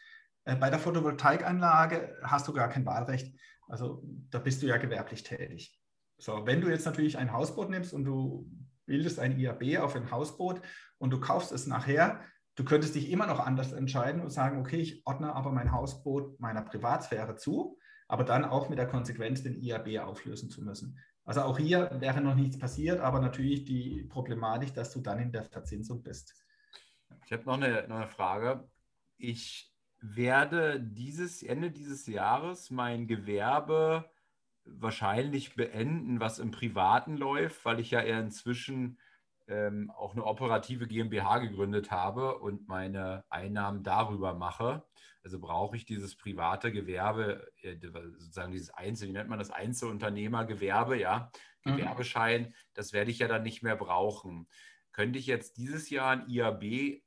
Äh, bei der Photovoltaikanlage hast du gar kein Wahlrecht. Also da bist du ja gewerblich tätig. So, wenn du jetzt natürlich ein Hausboot nimmst und du bildest ein IAB auf ein Hausboot und du kaufst es nachher, du könntest dich immer noch anders entscheiden und sagen, okay, ich ordne aber mein Hausboot meiner Privatsphäre zu, aber dann auch mit der Konsequenz, den IAB auflösen zu müssen. Also auch hier wäre noch nichts passiert, aber natürlich die Problematik, dass du dann in der Verzinsung bist. Ich habe noch eine, noch eine Frage. Ich werde dieses Ende dieses Jahres mein Gewerbe wahrscheinlich beenden, was im Privaten läuft, weil ich ja eher inzwischen ähm, auch eine operative GmbH gegründet habe und meine Einnahmen darüber mache. Also brauche ich dieses private Gewerbe, äh, sozusagen dieses Einzel, wie nennt man das Einzelunternehmergewerbe, ja, mhm. Gewerbeschein, das werde ich ja dann nicht mehr brauchen. Könnte ich jetzt dieses Jahr ein IAB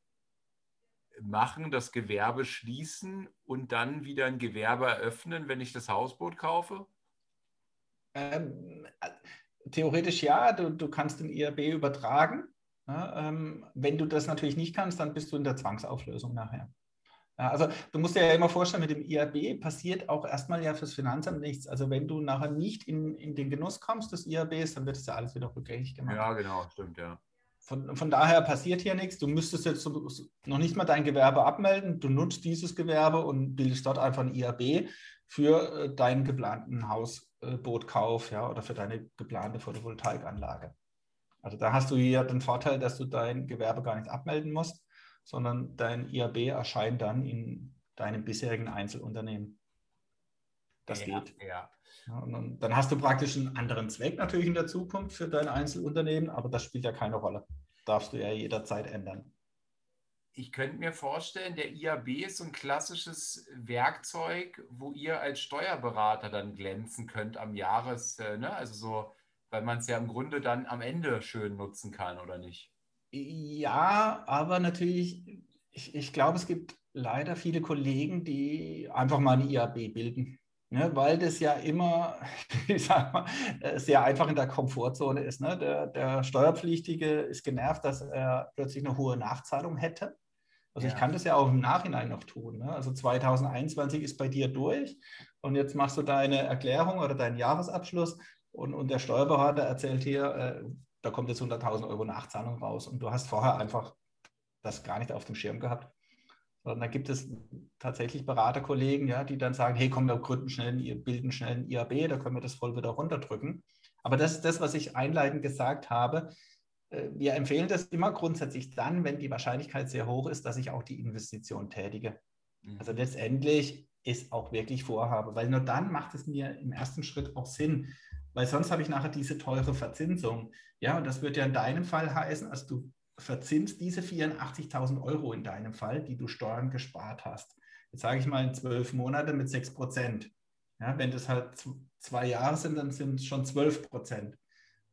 machen, das Gewerbe schließen und dann wieder ein Gewerbe eröffnen, wenn ich das Hausboot kaufe? Ähm, theoretisch ja, du, du kannst den IAB übertragen. Ja, ähm, wenn du das natürlich nicht kannst, dann bist du in der Zwangsauflösung nachher. Ja, also du musst dir ja immer vorstellen, mit dem IAB passiert auch erstmal ja fürs Finanzamt nichts. Also wenn du nachher nicht in, in den Genuss kommst des IABs, dann wird es ja alles wieder rückgängig gemacht. Ja, genau, stimmt, ja. Von, von daher passiert hier nichts. Du müsstest jetzt noch nicht mal dein Gewerbe abmelden. Du nutzt dieses Gewerbe und bildest dort einfach ein IAB für äh, deinen geplanten Hausbootkauf ja, oder für deine geplante Photovoltaikanlage. Also da hast du hier den Vorteil, dass du dein Gewerbe gar nicht abmelden musst, sondern dein IAB erscheint dann in deinem bisherigen Einzelunternehmen. Das ja, geht. Ja. Ja, und dann hast du praktisch einen anderen Zweck natürlich in der Zukunft für dein Einzelunternehmen, aber das spielt ja keine Rolle. Darfst du ja jederzeit ändern. Ich könnte mir vorstellen, der IAB ist so ein klassisches Werkzeug, wo ihr als Steuerberater dann glänzen könnt am Jahres, äh, ne? also so, weil man es ja im Grunde dann am Ende schön nutzen kann, oder nicht? Ja, aber natürlich, ich, ich glaube, es gibt leider viele Kollegen, die einfach mal ein IAB bilden Ne, weil das ja immer, ich sag mal, äh, sehr einfach in der Komfortzone ist. Ne? Der, der, Steuerpflichtige ist genervt, dass er plötzlich eine hohe Nachzahlung hätte. Also ja. ich kann das ja auch im Nachhinein noch tun. Ne? Also 2021 ist bei dir durch und jetzt machst du deine Erklärung oder deinen Jahresabschluss und, und der Steuerberater erzählt hier, äh, da kommt jetzt 100.000 Euro Nachzahlung raus und du hast vorher einfach das gar nicht auf dem Schirm gehabt. Und dann gibt es tatsächlich Beraterkollegen, ja, die dann sagen, hey, komm, wir gründen schnell, bilden schnell ein IAB, da können wir das voll wieder runterdrücken. Aber das ist das, was ich einleitend gesagt habe. Äh, wir empfehlen das immer grundsätzlich dann, wenn die Wahrscheinlichkeit sehr hoch ist, dass ich auch die Investition tätige. Mhm. Also letztendlich ist auch wirklich Vorhabe, weil nur dann macht es mir im ersten Schritt auch Sinn, weil sonst habe ich nachher diese teure Verzinsung. Ja, und das wird ja in deinem Fall heißen, also du verzinst diese 84.000 Euro in deinem Fall, die du Steuern gespart hast. Jetzt sage ich mal in zwölf Monate mit 6 Prozent. Ja, wenn das halt zwei Jahre sind, dann sind es schon 12 Prozent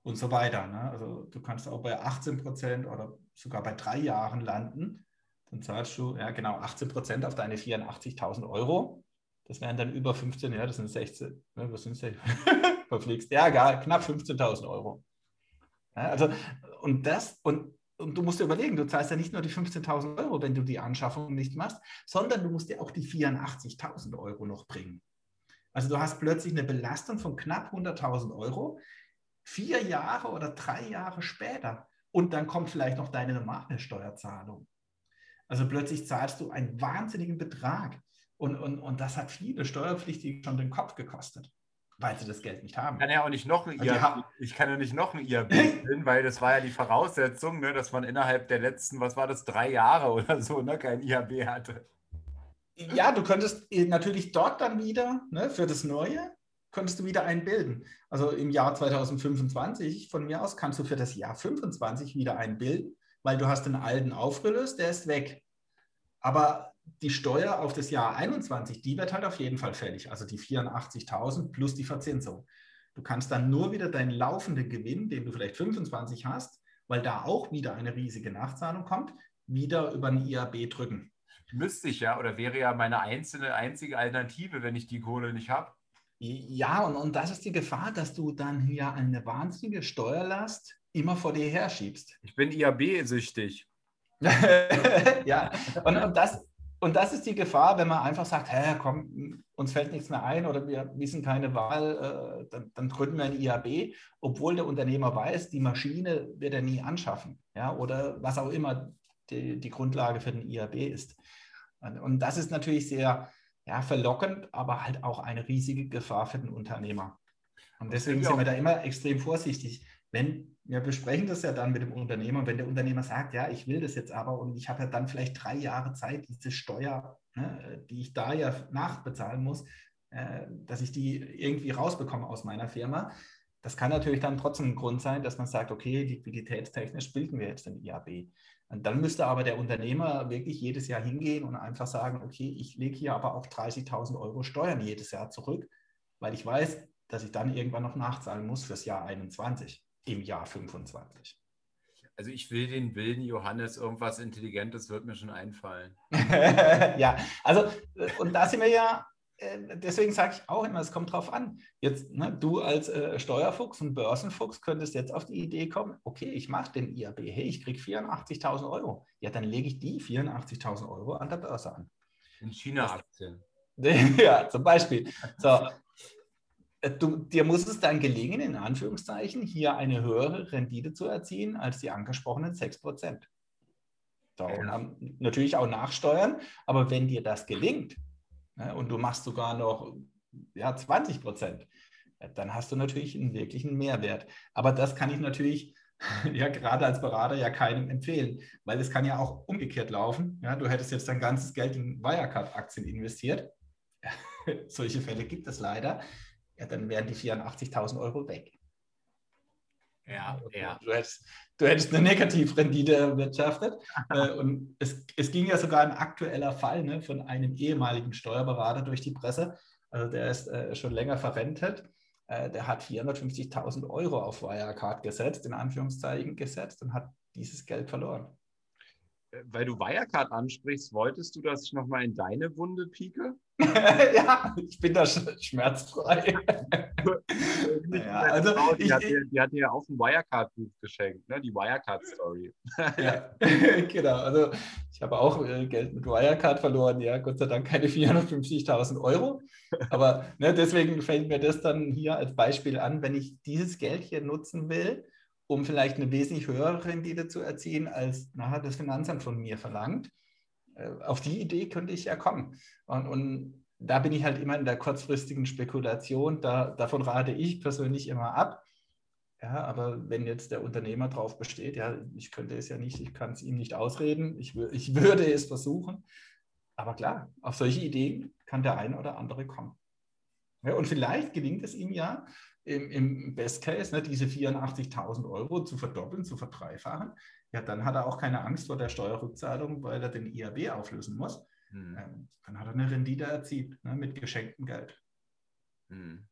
und so weiter. Ne? Also du kannst auch bei 18 Prozent oder sogar bei drei Jahren landen. Dann zahlst du ja genau 18 Prozent auf deine 84.000 Euro. Das wären dann über 15, ja, das sind 16, ne, was sind das? Verfliegst. Ja, egal, knapp 15.000 Euro. Ja, also, und das, und und du musst dir überlegen, du zahlst ja nicht nur die 15.000 Euro, wenn du die Anschaffung nicht machst, sondern du musst dir auch die 84.000 Euro noch bringen. Also du hast plötzlich eine Belastung von knapp 100.000 Euro, vier Jahre oder drei Jahre später. Und dann kommt vielleicht noch deine normale Steuerzahlung. Also plötzlich zahlst du einen wahnsinnigen Betrag. Und, und, und das hat viele Steuerpflichtige schon den Kopf gekostet. Weil sie das Geld nicht haben. Ich kann ja auch nicht noch ein IAB, ich kann ja nicht noch ein IAB bilden, weil das war ja die Voraussetzung, ne, dass man innerhalb der letzten, was war das, drei Jahre oder so, ne, kein IAB hatte. Ja, du könntest natürlich dort dann wieder ne, für das Neue könntest du wieder einen bilden. Also im Jahr 2025 von mir aus kannst du für das Jahr 25 wieder einen bilden, weil du hast den alten aufgelöst, der ist weg. Aber die Steuer auf das Jahr 21, die wird halt auf jeden Fall fällig, also die 84.000 plus die Verzinsung. Du kannst dann nur wieder deinen laufenden Gewinn, den du vielleicht 25 hast, weil da auch wieder eine riesige Nachzahlung kommt, wieder über ein IAB drücken. Müsste ich ja, oder wäre ja meine einzelne, einzige Alternative, wenn ich die Kohle nicht habe. Ja, und, und das ist die Gefahr, dass du dann hier eine wahnsinnige Steuerlast immer vor dir herschiebst. Ich bin IAB-süchtig. ja, und, und, das, und das ist die Gefahr, wenn man einfach sagt, hä, komm, uns fällt nichts mehr ein oder wir wissen keine Wahl, äh, dann, dann, gründen wir ein IAB, obwohl der Unternehmer weiß, die Maschine wird er nie anschaffen. Ja, oder was auch immer die, die Grundlage für den IAB ist. Und, und das ist natürlich sehr ja, verlockend, aber halt auch eine riesige Gefahr für den Unternehmer. Und deswegen sind wir da immer extrem vorsichtig. Wenn wir besprechen das ja dann mit dem Unternehmer. wenn der Unternehmer sagt, ja, ich will das jetzt aber und ich habe ja dann vielleicht drei Jahre Zeit, diese Steuer, ne, die ich da ja nachbezahlen muss, äh, dass ich die irgendwie rausbekomme aus meiner Firma. Das kann natürlich dann trotzdem ein Grund sein, dass man sagt, okay, liquiditätstechnisch bilden wir jetzt den IAB. Und dann müsste aber der Unternehmer wirklich jedes Jahr hingehen und einfach sagen, okay, ich lege hier aber auch 30.000 Euro Steuern jedes Jahr zurück, weil ich weiß, dass ich dann irgendwann noch nachzahlen muss fürs Jahr 21 im Jahr 25. Also ich will den wilden Johannes, irgendwas Intelligentes wird mir schon einfallen. ja, also und da sind wir ja, äh, deswegen sage ich auch immer, es kommt drauf an. Jetzt, ne, du als äh, Steuerfuchs und Börsenfuchs könntest jetzt auf die Idee kommen, okay, ich mache den IAB, hey, ich kriege 84.000 Euro. Ja, dann lege ich die 84.000 Euro an der Börse an. In China-Aktien. ja, zum Beispiel. So, du, dir muss es dann gelingen, in Anführungszeichen, hier eine höhere Rendite zu erzielen als die angesprochenen 6%. So, ja. natürlich auch nachsteuern, aber wenn dir das gelingt ne, und du machst sogar noch ja, 20 Prozent, dann hast du natürlich einen wirklichen Mehrwert. Aber das kann ich natürlich ja gerade als Berater ja keinem empfehlen, weil es kann ja auch umgekehrt laufen. Ja, du hättest jetzt dein ganzes Geld in Wirecard-Aktien investiert. Solche Fälle gibt es leider ja, dann wären die 84.000 Euro weg. Ja, ja. Du hättest, du hättest eine Negativrendite erwirtschaftet. Äh, und es, es ging ja sogar ein aktueller Fall ne, von einem ehemaligen Steuerberater durch die Presse. Also der ist äh, schon länger verrentet. Äh, der hat 450.000 Euro auf Wirecard gesetzt, in Anführungszeichen gesetzt und hat dieses Geld verloren. Weil du Wirecard ansprichst, wolltest du, dass ich nochmal in deine Wunde pieke? ja, ich bin da schmerzfrei. ja, also die, ich, hat dir, die, hat dir, auch ein Wirecard-Buch geschenkt, ne? die Wirecard-Story. ja, genau. Also ich habe auch äh, Geld mit Wirecard verloren, ja, Gott sei Dank keine 450.000 Euro. Aber ne, deswegen fällt mir das dann hier als Beispiel an, wenn ich dieses Geld hier nutzen will, um vielleicht eine wesentlich höhere Rendite zu erzielen, als nachher das Finanzamt von mir verlangt. Äh, auf die Idee könnte ich ja kommen. Und, und da bin ich halt immer in der kurzfristigen Spekulation. Da, davon rate ich persönlich immer ab. Ja, aber wenn jetzt der Unternehmer darauf besteht, ja, ich könnte es ja nicht, ich kann es ihm nicht ausreden, ich, ich würde es versuchen. Aber klar, auf solche Ideen kann der eine oder andere kommen. Ja, und vielleicht gelingt es ihm ja, im, im Best Case ne, diese 84.000 Euro zu verdoppeln, zu verdreifachen, ja, dann hat er auch keine Angst vor der Steuerrückzahlung, weil er den IAB auflösen muss. Hm. Ähm, dann hat er eine Rendite erzielt ne, mit geschenktem Geld. Hm.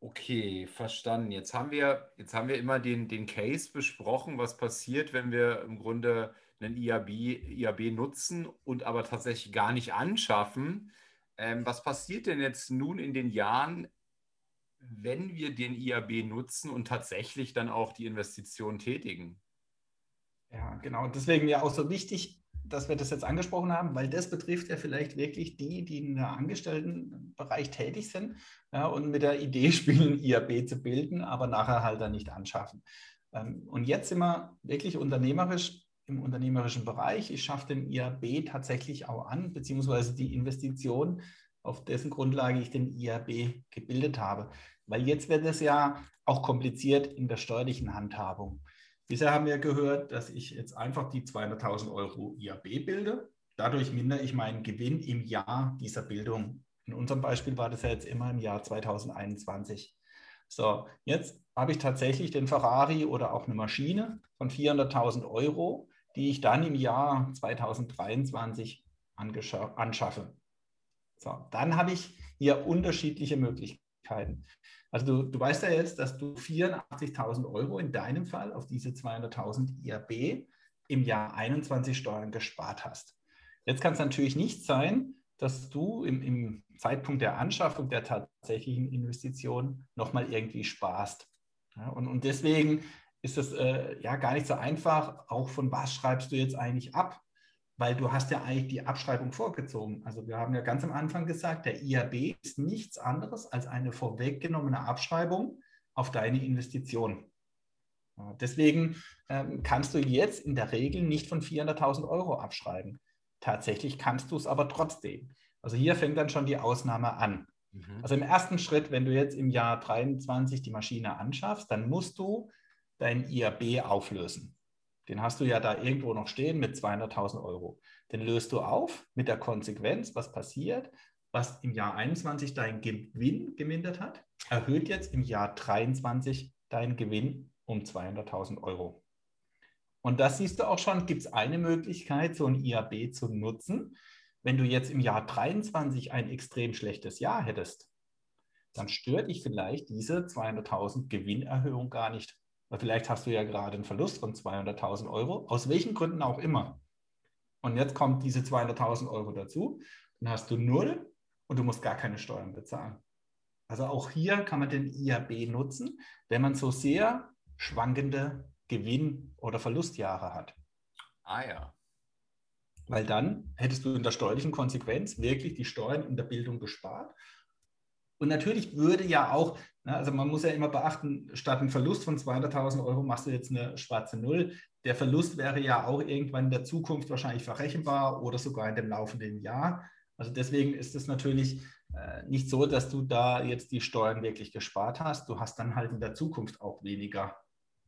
Okay, verstanden. Jetzt haben wir, jetzt haben wir immer den, den Case besprochen, was passiert, wenn wir im Grunde einen IAB, IAB nutzen und aber tatsächlich gar nicht anschaffen. Ähm, was passiert denn jetzt nun in den Jahren, wenn wir den IAB nutzen und tatsächlich dann auch die Investition tätigen? Ja, genau. Deswegen ja auch so wichtig, dass wir das jetzt angesprochen haben, weil das betrifft ja vielleicht wirklich die, die in der Angestelltenbereich tätig sind ja, und mit der Idee spielen, IAB zu bilden, aber nachher halt dann nicht anschaffen. Ähm, und jetzt sind wir wirklich unternehmerisch im unternehmerischen Bereich. Ich schaffe den IAB tatsächlich auch an, beziehungsweise die Investition auf dessen Grundlage ich den IAB gebildet habe. Weil jetzt wird es ja auch kompliziert in der steuerlichen Handhabung. Bisher haben wir gehört, dass ich jetzt einfach die 200.000 Euro IAB bilde. Dadurch mindere ich meinen Gewinn im Jahr dieser Bildung. In unserem Beispiel war das ja jetzt immer im Jahr 2021. So, jetzt habe ich tatsächlich den Ferrari oder auch eine Maschine von 400.000 Euro, die ich dann im Jahr 2023 anschaffe. So, dann habe ich hier unterschiedliche Möglichkeiten. Also du, du weißt ja jetzt, dass du 84.000 Euro in deinem Fall auf diese 200.000 IAB im Jahr 21 Steuern gespart hast. Jetzt kann es natürlich nicht sein, dass du im, im Zeitpunkt der Anschaffung der tatsächlichen Investition nochmal irgendwie sparst. Ja, und, und deswegen ist es äh, ja gar nicht so einfach, auch von was schreibst du jetzt eigentlich ab? Weil du hast ja eigentlich die Abschreibung vorgezogen. Also wir haben ja ganz am Anfang gesagt, der IAB ist nichts anderes als eine vorweggenommene Abschreibung auf deine Investition. Deswegen ähm, kannst du jetzt in der Regel nicht von 400.000 Euro abschreiben. Tatsächlich kannst du es aber trotzdem. Also hier fängt dann schon die Ausnahme an. Mhm. Also im ersten Schritt, wenn du jetzt im Jahr 23 die Maschine anschaffst, dann musst du dein IAB auflösen. Den hast du ja da irgendwo noch stehen mit 200.000 Euro. Den löst du auf mit der Konsequenz, was passiert, was im Jahr 21 dein Gewinn gemindert hat, erhöht jetzt im Jahr 23 deinen Gewinn um 200.000 Euro. Und das siehst du auch schon, gibt es eine Möglichkeit, so ein IAB zu nutzen. Wenn du jetzt im Jahr 23 ein extrem schlechtes Jahr hättest, dann stört dich vielleicht diese 200.000 Gewinnerhöhung gar nicht. Weil vielleicht hast du ja gerade einen Verlust von 200.000 Euro, aus welchen Gründen auch immer. Und jetzt kommt diese 200.000 Euro dazu, dann hast du null und du musst gar keine Steuern bezahlen. Also auch hier kann man den IAB nutzen, wenn man so sehr schwankende Gewinn- oder Verlustjahre hat. Ah ja. Weil dann hättest du in der steuerlichen Konsequenz wirklich die Steuern in der Bildung gespart. Und natürlich würde ja auch, ne, also man muss ja immer beachten, statt einem Verlust von 200.000 Euro machst du jetzt eine schwarze Null. Der Verlust wäre ja auch irgendwann in der Zukunft wahrscheinlich verrechenbar oder sogar in dem laufenden Jahr. Also deswegen ist es natürlich äh, nicht so, dass du da jetzt die Steuern wirklich gespart hast. Du hast dann halt in der Zukunft auch weniger,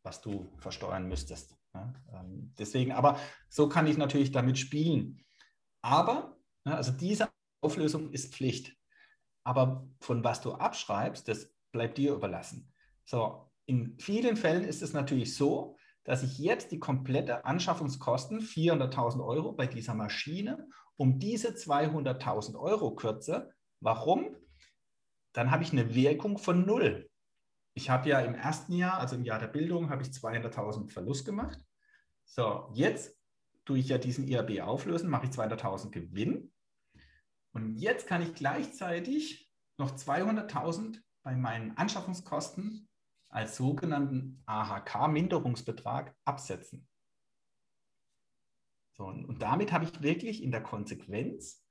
was du versteuern müsstest. Ja, ähm, deswegen, aber so kann ich natürlich damit spielen. Aber, ja, also diese Auflösung ist Pflicht. Aber von was du abschreibst, das bleibt dir überlassen. So, in vielen Fällen ist es natürlich so, dass ich jetzt die komplette Anschaffungskosten, 400.000 Euro bei dieser Maschine, um diese 200.000 Euro kürze. Warum? Dann habe ich eine Wirkung von null ich habe ja im ersten Jahr, also im Jahr der Bildung, habe ich 200.000 Verlust gemacht. So, jetzt tue ich ja diesen IAB auflösen, mache ich 200.000 Gewinn. Und jetzt kann ich gleichzeitig noch 200.000 bei meinen Anschaffungskosten als sogenannten AHK-Minderungsbetrag absetzen. So, und damit habe ich wirklich in der Konsequenz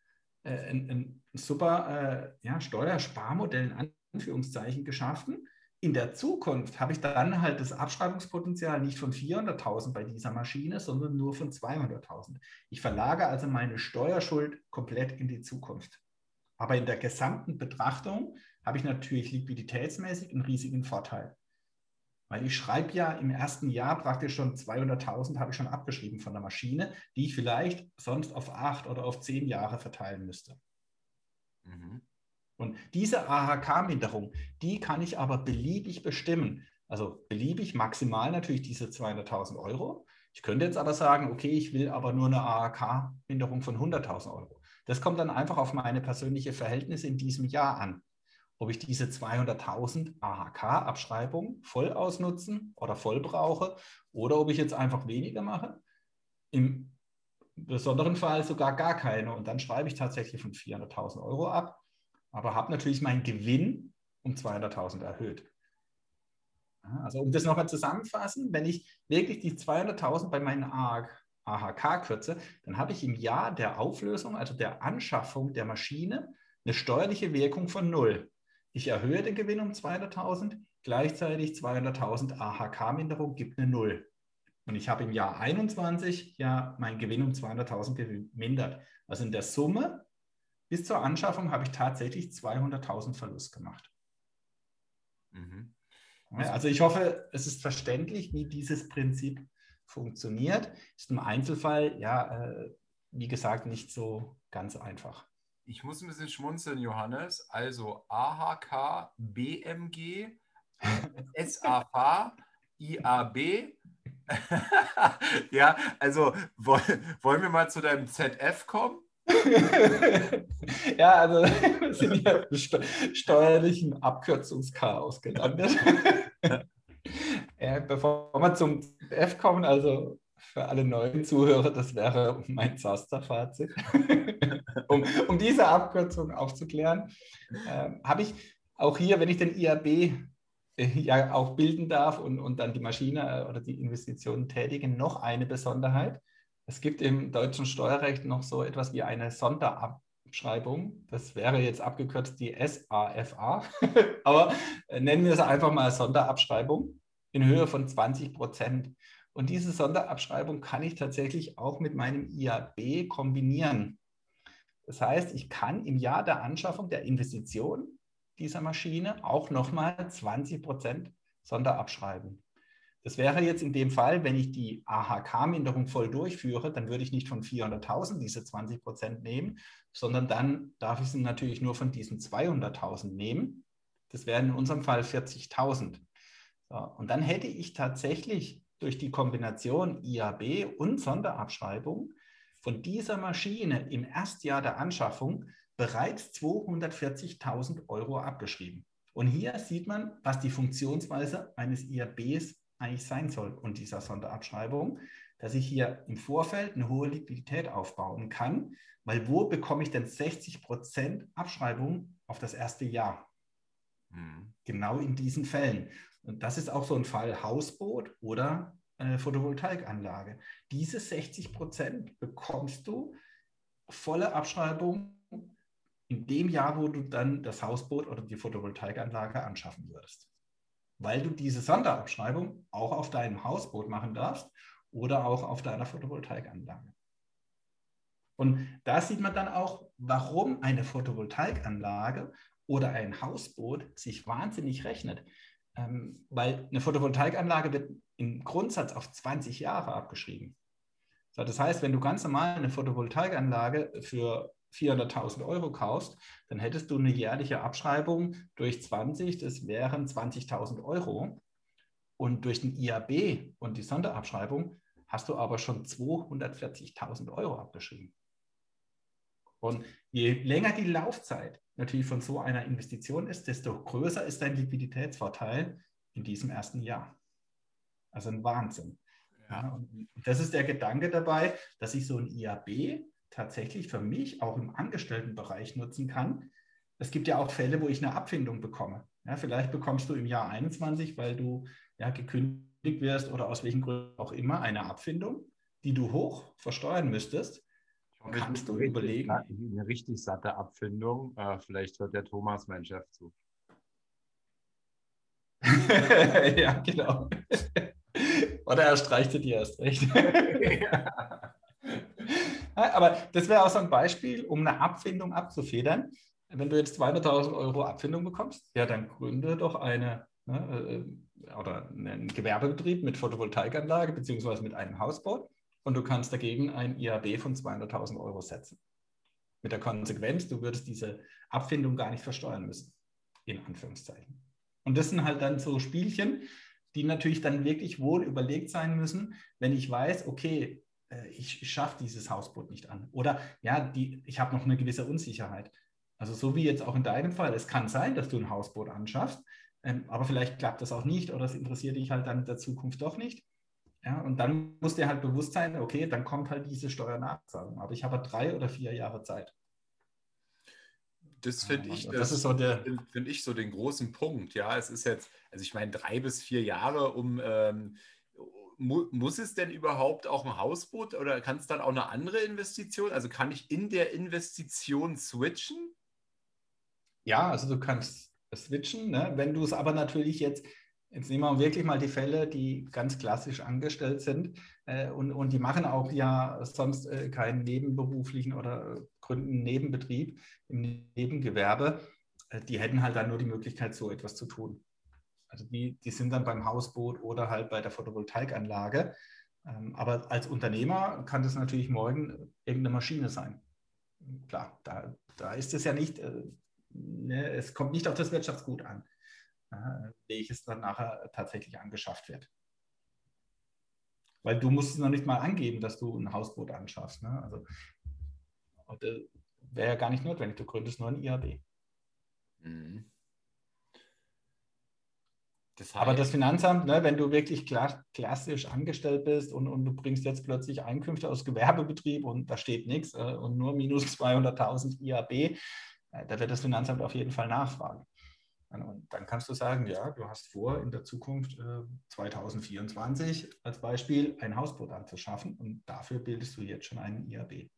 äh, ein, ein, super äh, ja, Steuersparmodell in Anführungszeichen geschaffen, in der Zukunft habe ich dann halt das Abschreibungspotenzial nicht von 400.000 bei dieser Maschine, sondern nur von 200.000. Ich verlagere also meine Steuerschuld komplett in die Zukunft. Aber in der gesamten Betrachtung habe ich natürlich liquiditätsmäßig einen riesigen Vorteil. Weil ich schreibe ja im ersten Jahr praktisch schon 200.000 habe ich schon abgeschrieben von der Maschine, die ich vielleicht sonst auf acht oder auf zehn Jahre verteilen müsste. Mhm. Und diese AHK-Minderung, die kann ich aber beliebig bestimmen. Also beliebig maximal natürlich diese 200.000 Euro. Ich könnte jetzt aber sagen, okay, ich will aber nur eine AHK-Minderung von 100.000 Euro. Das kommt dann einfach auf meine persönliche Verhältnisse in diesem Jahr an. Ob ich diese 200.000 AHK-Abschreibung voll ausnutzen oder voll brauche oder ob ich jetzt einfach weniger mache. Im besonderen Fall sogar gar keine. Und dann schreibe ich tatsächlich von 400.000 Euro ab aber habe natürlich meinen Gewinn um 200.000 erhöht. Also um das nochmal zusammenfassen, wenn ich wirklich die 200.000 bei meinen AHK kürze, dann habe ich im Jahr der Auflösung, also der Anschaffung der Maschine, eine steuerliche Wirkung von null. Ich erhöhe den Gewinn um 200.000, gleichzeitig 200.000 AHK-Minderung gibt eine Null. Und ich habe im Jahr 21 ja meinen Gewinn um 200.000 gemindert. Also in der Summe bis zur Anschaffung habe ich tatsächlich 200.000 Verlust gemacht. Mhm. Also ich hoffe, es ist verständlich, wie dieses Prinzip funktioniert. Ist im Einzelfall, ja, äh, wie gesagt, nicht so ganz einfach. Ich muss ein bisschen schmunzeln, Johannes. Also AHK, BMG, SAV, IAB. ja, also wollen wir mal zu deinem ZF kommen? ja, also wir sind hier im steuerlichen Abkürzungschaos gelandet. ja, bevor wir zum ZF kommen, also für alle neuen Zuhörer, das wäre mein Zaster-Fazit. um, um diese Abkürzung aufzuklären, äh, habe ich auch hier, wenn ich den IAB äh, ja auch bilden darf und, und dann die Maschine äh, oder die Investitionen tätigen, noch eine Besonderheit. Es gibt im deutschen Steuerrecht noch so etwas wie eine Sonderabschreibung. Das wäre jetzt abgekürzt die SAFA, aber äh, nennen wir es einfach mal Sonderabschreibung in Höhe von 20 Prozent. Und diese Sonderabschreibung kann ich tatsächlich auch mit meinem IAB kombinieren. Das heißt, ich kann im Jahr der Anschaffung der Investition dieser Maschine auch nochmal 20 Prozent Sonderabschreiben. Das wäre jetzt in dem Fall, wenn ich die AHK-Minderung voll durchführe, dann würde ich nicht von 400.000 diese 20 Prozent nehmen, sondern dann darf ich sie natürlich nur von diesen 200.000 nehmen. Das wären in unserem Fall 40.000. So, und dann hätte ich tatsächlich durch die Kombination IAB und Sonderabschreibung von dieser Maschine im Erstjahr der Anschaffung bereits 240.000 Euro abgeschrieben. Und hier sieht man, was die Funktionsweise eines IABs eigentlich sein soll und dieser Sonderabschreibung, dass ich hier im Vorfeld eine hohe Liquidität aufbauen kann, weil wo bekomme ich denn 60 Prozent Abschreibung auf das erste Jahr? Mhm. Genau in diesen Fällen. Und das ist auch so ein Fall Hausboot oder äh, Photovoltaikanlage. Diese 60 Prozent bekommst du volle Abschreibung in dem Jahr, wo du dann das Hausboot oder die Photovoltaikanlage anschaffen würdest weil du diese Sonderabschreibung auch auf deinem Hausboot machen darfst oder auch auf deiner Photovoltaikanlage. Und da sieht man dann auch, warum eine Photovoltaikanlage oder ein Hausboot sich wahnsinnig rechnet. Ähm, weil eine Photovoltaikanlage wird im Grundsatz auf 20 Jahre abgeschrieben. So, das heißt, wenn du ganz normal eine Photovoltaikanlage für 400.000 Euro kaufst, dann hättest du eine jährliche Abschreibung durch 20, das wären 20.000 Euro. Und durch den IAB und die Sonderabschreibung hast du aber schon 240.000 Euro abgeschrieben. Und je länger die Laufzeit natürlich von so einer Investition ist, desto größer ist dein Liquiditätsvorteil in diesem ersten Jahr. Also ein Wahnsinn. Ja. und das ist der Gedanke dabei, dass ich so ein IAB tatsächlich für mich auch im Angestelltenbereich nutzen kann. Es gibt ja auch Fälle, wo ich eine Abfindung bekomme. Ja, vielleicht bekommst du im Jahr 21, weil du ja, gekündigt wirst oder aus welchen Gründen auch immer, eine Abfindung, die du hoch versteuern müsstest. Hoffe, kannst du überlegen. Eine richtig satte Abfindung. Äh, vielleicht hört der Thomas mein Chef zu. ja, genau. Oder er streichte dir erst recht. ja. Aber das wäre auch so ein Beispiel, um eine Abfindung abzufedern. Wenn du jetzt 200.000 Euro Abfindung bekommst, ja, dann gründe doch eine ne, äh, oder einen Gewerbebetrieb mit Photovoltaikanlage beziehungsweise mit einem Hausboot und du kannst dagegen ein IAB von 200.000 Euro setzen. Mit der Konsequenz, du würdest diese Abfindung gar nicht versteuern müssen, in Anführungszeichen. Und das sind halt dann so Spielchen, die natürlich dann wirklich wohl überlegt sein müssen, wenn ich weiß, okay, ich, ich schaffe dieses Hausboot nicht an. Oder ja, die, ich habe noch eine gewisse Unsicherheit. Also so wie jetzt auch in deinem Fall, es kann sein, dass du ein Hausboot anschaffst, ähm, aber vielleicht klappt das auch nicht oder es interessiert dich halt dann in der Zukunft doch nicht. Ja, und dann muss dir halt bewusst sein, okay, dann kommt halt diese Steuernachzahlung. Aber ich habe drei oder vier Jahre Zeit. Das finde ich, das, das so finde ich so den großen Punkt. Ja, es ist jetzt, also ich meine, drei bis vier Jahre, um ähm, mu muss es denn überhaupt auch ein Hausboot oder kann es dann auch eine andere Investition? Also kann ich in der Investition switchen? Ja, also du kannst switchen. Ne? Wenn du es aber natürlich jetzt, jetzt nehmen wir wirklich mal die Fälle, die ganz klassisch angestellt sind äh, und, und die machen auch ja sonst äh, keinen nebenberuflichen oder gründen Nebenbetrieb im Nebengewerbe, äh, die hätten halt dann nur die Möglichkeit, so etwas zu tun. Also die, die sind dann beim Hausboot oder halt bei der Photovoltaikanlage. Ähm, aber als Unternehmer kann das natürlich morgen irgendeine Maschine sein. Klar, da, da ist es ja nicht, äh, ne, es kommt nicht auf das Wirtschaftsgut an, äh, welches dann nachher tatsächlich angeschafft wird. Weil du musst es noch nicht mal angeben, dass du ein Hausboot anschaffst. Ne? Also wäre ja gar nicht notwendig, du gründest nur ein IAB. Mhm. Das heißt, Aber das Finanzamt, ne, wenn du wirklich klassisch angestellt bist und, und du bringst jetzt plötzlich Einkünfte aus Gewerbebetrieb und da steht nichts äh, und nur minus 200.000 IAB, äh, da wird das Finanzamt auf jeden Fall nachfragen. Und dann kannst du sagen, ja, du hast vor, in der Zukunft äh, 2024 als Beispiel ein Hausboot anzuschaffen und dafür bildest du jetzt schon einen IAB.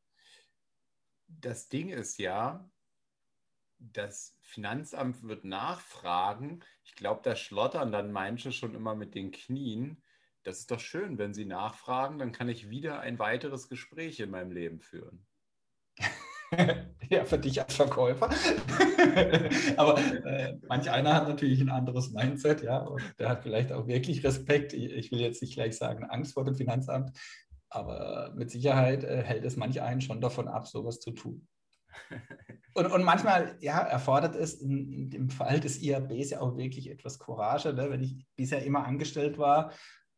Das Ding ist ja, das Finanzamt wird nachfragen. Ich glaube, da schlottern dann manche schon immer mit den Knien. Das ist doch schön, wenn sie nachfragen, dann kann ich wieder ein weiteres Gespräch in meinem Leben führen. ja, für dich als Verkäufer. Aber äh, manch einer hat natürlich ein anderes Mindset, ja, und der hat vielleicht auch wirklich Respekt. Ich, will jetzt nicht gleich sagen Angst vor dem Finanzamt, aber mit Sicherheit äh, hält es manch einen schon davon ab, sowas zu tun. Und, und manchmal ja, erfordert es in, in, dem Fall des IABs ja auch wirklich etwas Courage, ne? wenn ich bisher immer angestellt war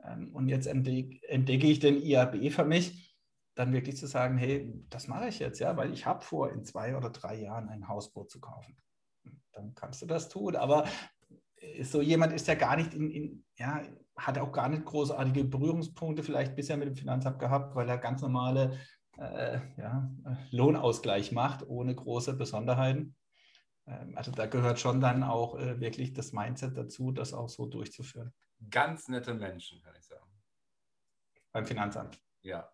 ähm, und jetzt entdeck, entdecke ich den IAB für mich, dann wirklich zu sagen, hey, das mache ich jetzt, ja, weil ich habe vor, in zwei oder drei Jahren ein Hausboot zu kaufen. Dann kannst du das tun. Aber so jemand ist ja gar nicht in, in ja, hat auch gar nicht großartige Berührungspunkte vielleicht bisher mit dem Finanzamt gehabt, weil er ganz normale äh, ja, Lohnausgleich macht, ohne große Besonderheiten. Ähm, also da gehört schon dann auch äh, wirklich das Mindset dazu, das auch so durchzuführen. Ganz nette Menschen, kann ich sagen. Beim Finanzamt. Ja.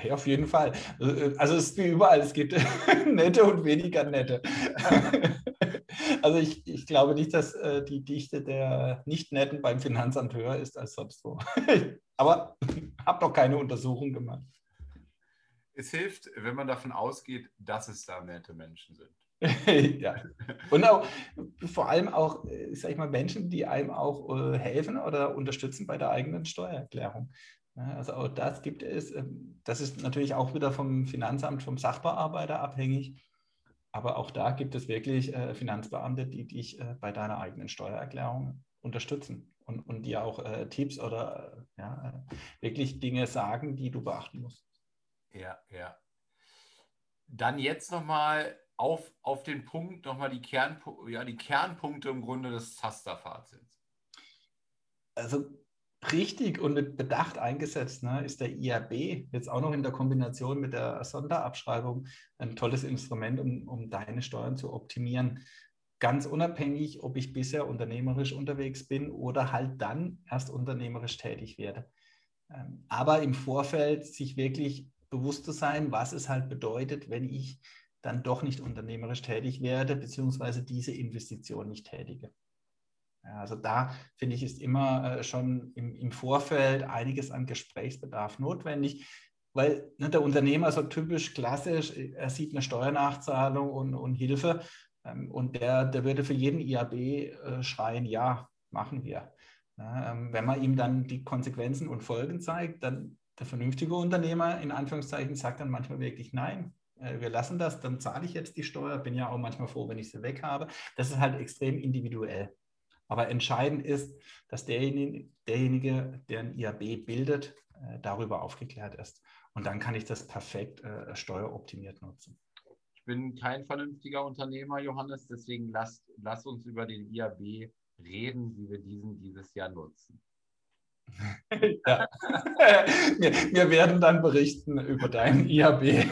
Ja, auf jeden Fall. Also, also es ist wie überall, es gibt nette und weniger nette. also ich, ich glaube nicht, dass äh, die Dichte der Nicht-Netten beim Finanzamt höher ist als sonst wo. Aber habe noch keine Untersuchung gemacht es hilft, wenn man davon ausgeht, dass es da nette Menschen sind. ja. Und auch vor allem auch, äh, sag ich mal, Menschen, die einem auch äh, helfen oder unterstützen bei der eigenen Steuererklärung. also auch das gibt es. Ähm, das ist natürlich auch wieder vom Finanzamt, vom Sachbearbeiter abhängig. Aber auch da gibt es wirklich äh, Finanzbeamte, die dich bei deiner eigenen Steuererklärung unterstützen und, und dir auch Tipps oder ja, wirklich Dinge sagen, die du beachten musst. Ja, ja. Dann jetzt nochmal auf, auf den Punkt, nochmal die, Kern, ja, die Kernpunkte im Grunde des Tasterfazits. Also richtig und mit Bedacht eingesetzt ne, ist der IAB jetzt auch noch in der Kombination mit der Sonderabschreibung ein tolles Instrument, um, um deine Steuern zu optimieren. Ganz unabhängig, ob ich bisher unternehmerisch unterwegs bin oder halt dann erst unternehmerisch tätig werde. Ähm, aber im Vorfeld sich wirklich bewusst zu sein, was es halt bedeutet, wenn ich dann doch nicht unternehmerisch tätig werde, beziehungsweise diese Investition nicht tätige. Ja, also da finde ich, ist immer äh, schon im, im, Vorfeld einiges an Gesprächsbedarf notwendig, weil ne, der Unternehmer so typisch klassisch, er sieht eine Steuernachzahlung und, und Hilfe ähm, und der, der würde für jeden IAB äh, schreien, ja, machen wir. Ja, ähm, wenn man ihm dann die Konsequenzen und Folgen zeigt, dann der vernünftige Unternehmer in Anführungszeichen sagt dann manchmal wirklich nein. Äh, wir lassen das, dann zahle ich jetzt die Steuer, bin ja auch manchmal froh, wenn ich sie weg habe. Das ist halt extrem individuell. Aber entscheidend ist, dass derjenige, derjenige der ein IAB bildet, äh, darüber aufgeklärt ist. Und dann kann ich das perfekt äh, steueroptimiert nutzen. Ich bin kein vernünftiger Unternehmer, Johannes, deswegen lass, lass uns über den IAB reden, wie wir diesen dieses Jahr nutzen. Ja. wir, wir, werden dann berichten über deinen IAB.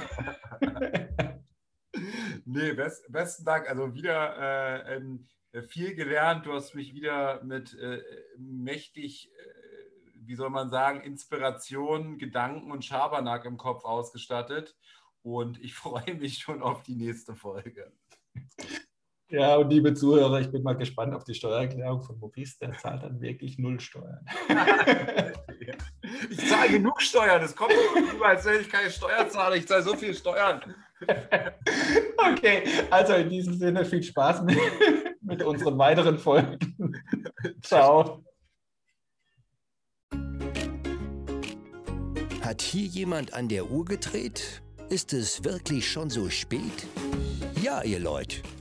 nee, best, besten Dank. Also wieder äh, äh, viel gelernt. Du hast mich wieder mit äh, mächtig, äh, wie soll man sagen, Inspiration, Gedanken und Schabernack im Kopf ausgestattet. Und ich freue mich schon auf die nächste Folge. Ja, und liebe Zuhörer, ich bin mal gespannt auf die Steuererklärung von Maurice. Der zahlt dann wirklich null Steuern. ich zahle genug Steuern. Es kommt über, als wenn ich keine Steuer zahle. Ich zahle so viel Steuern. okay, also in diesem Sinne viel Spaß mit, mit unseren weiteren Folgen. Ciao. Hat hier jemand an der Uhr gedreht? Ist es wirklich schon so spät? Ja, ihr Leute,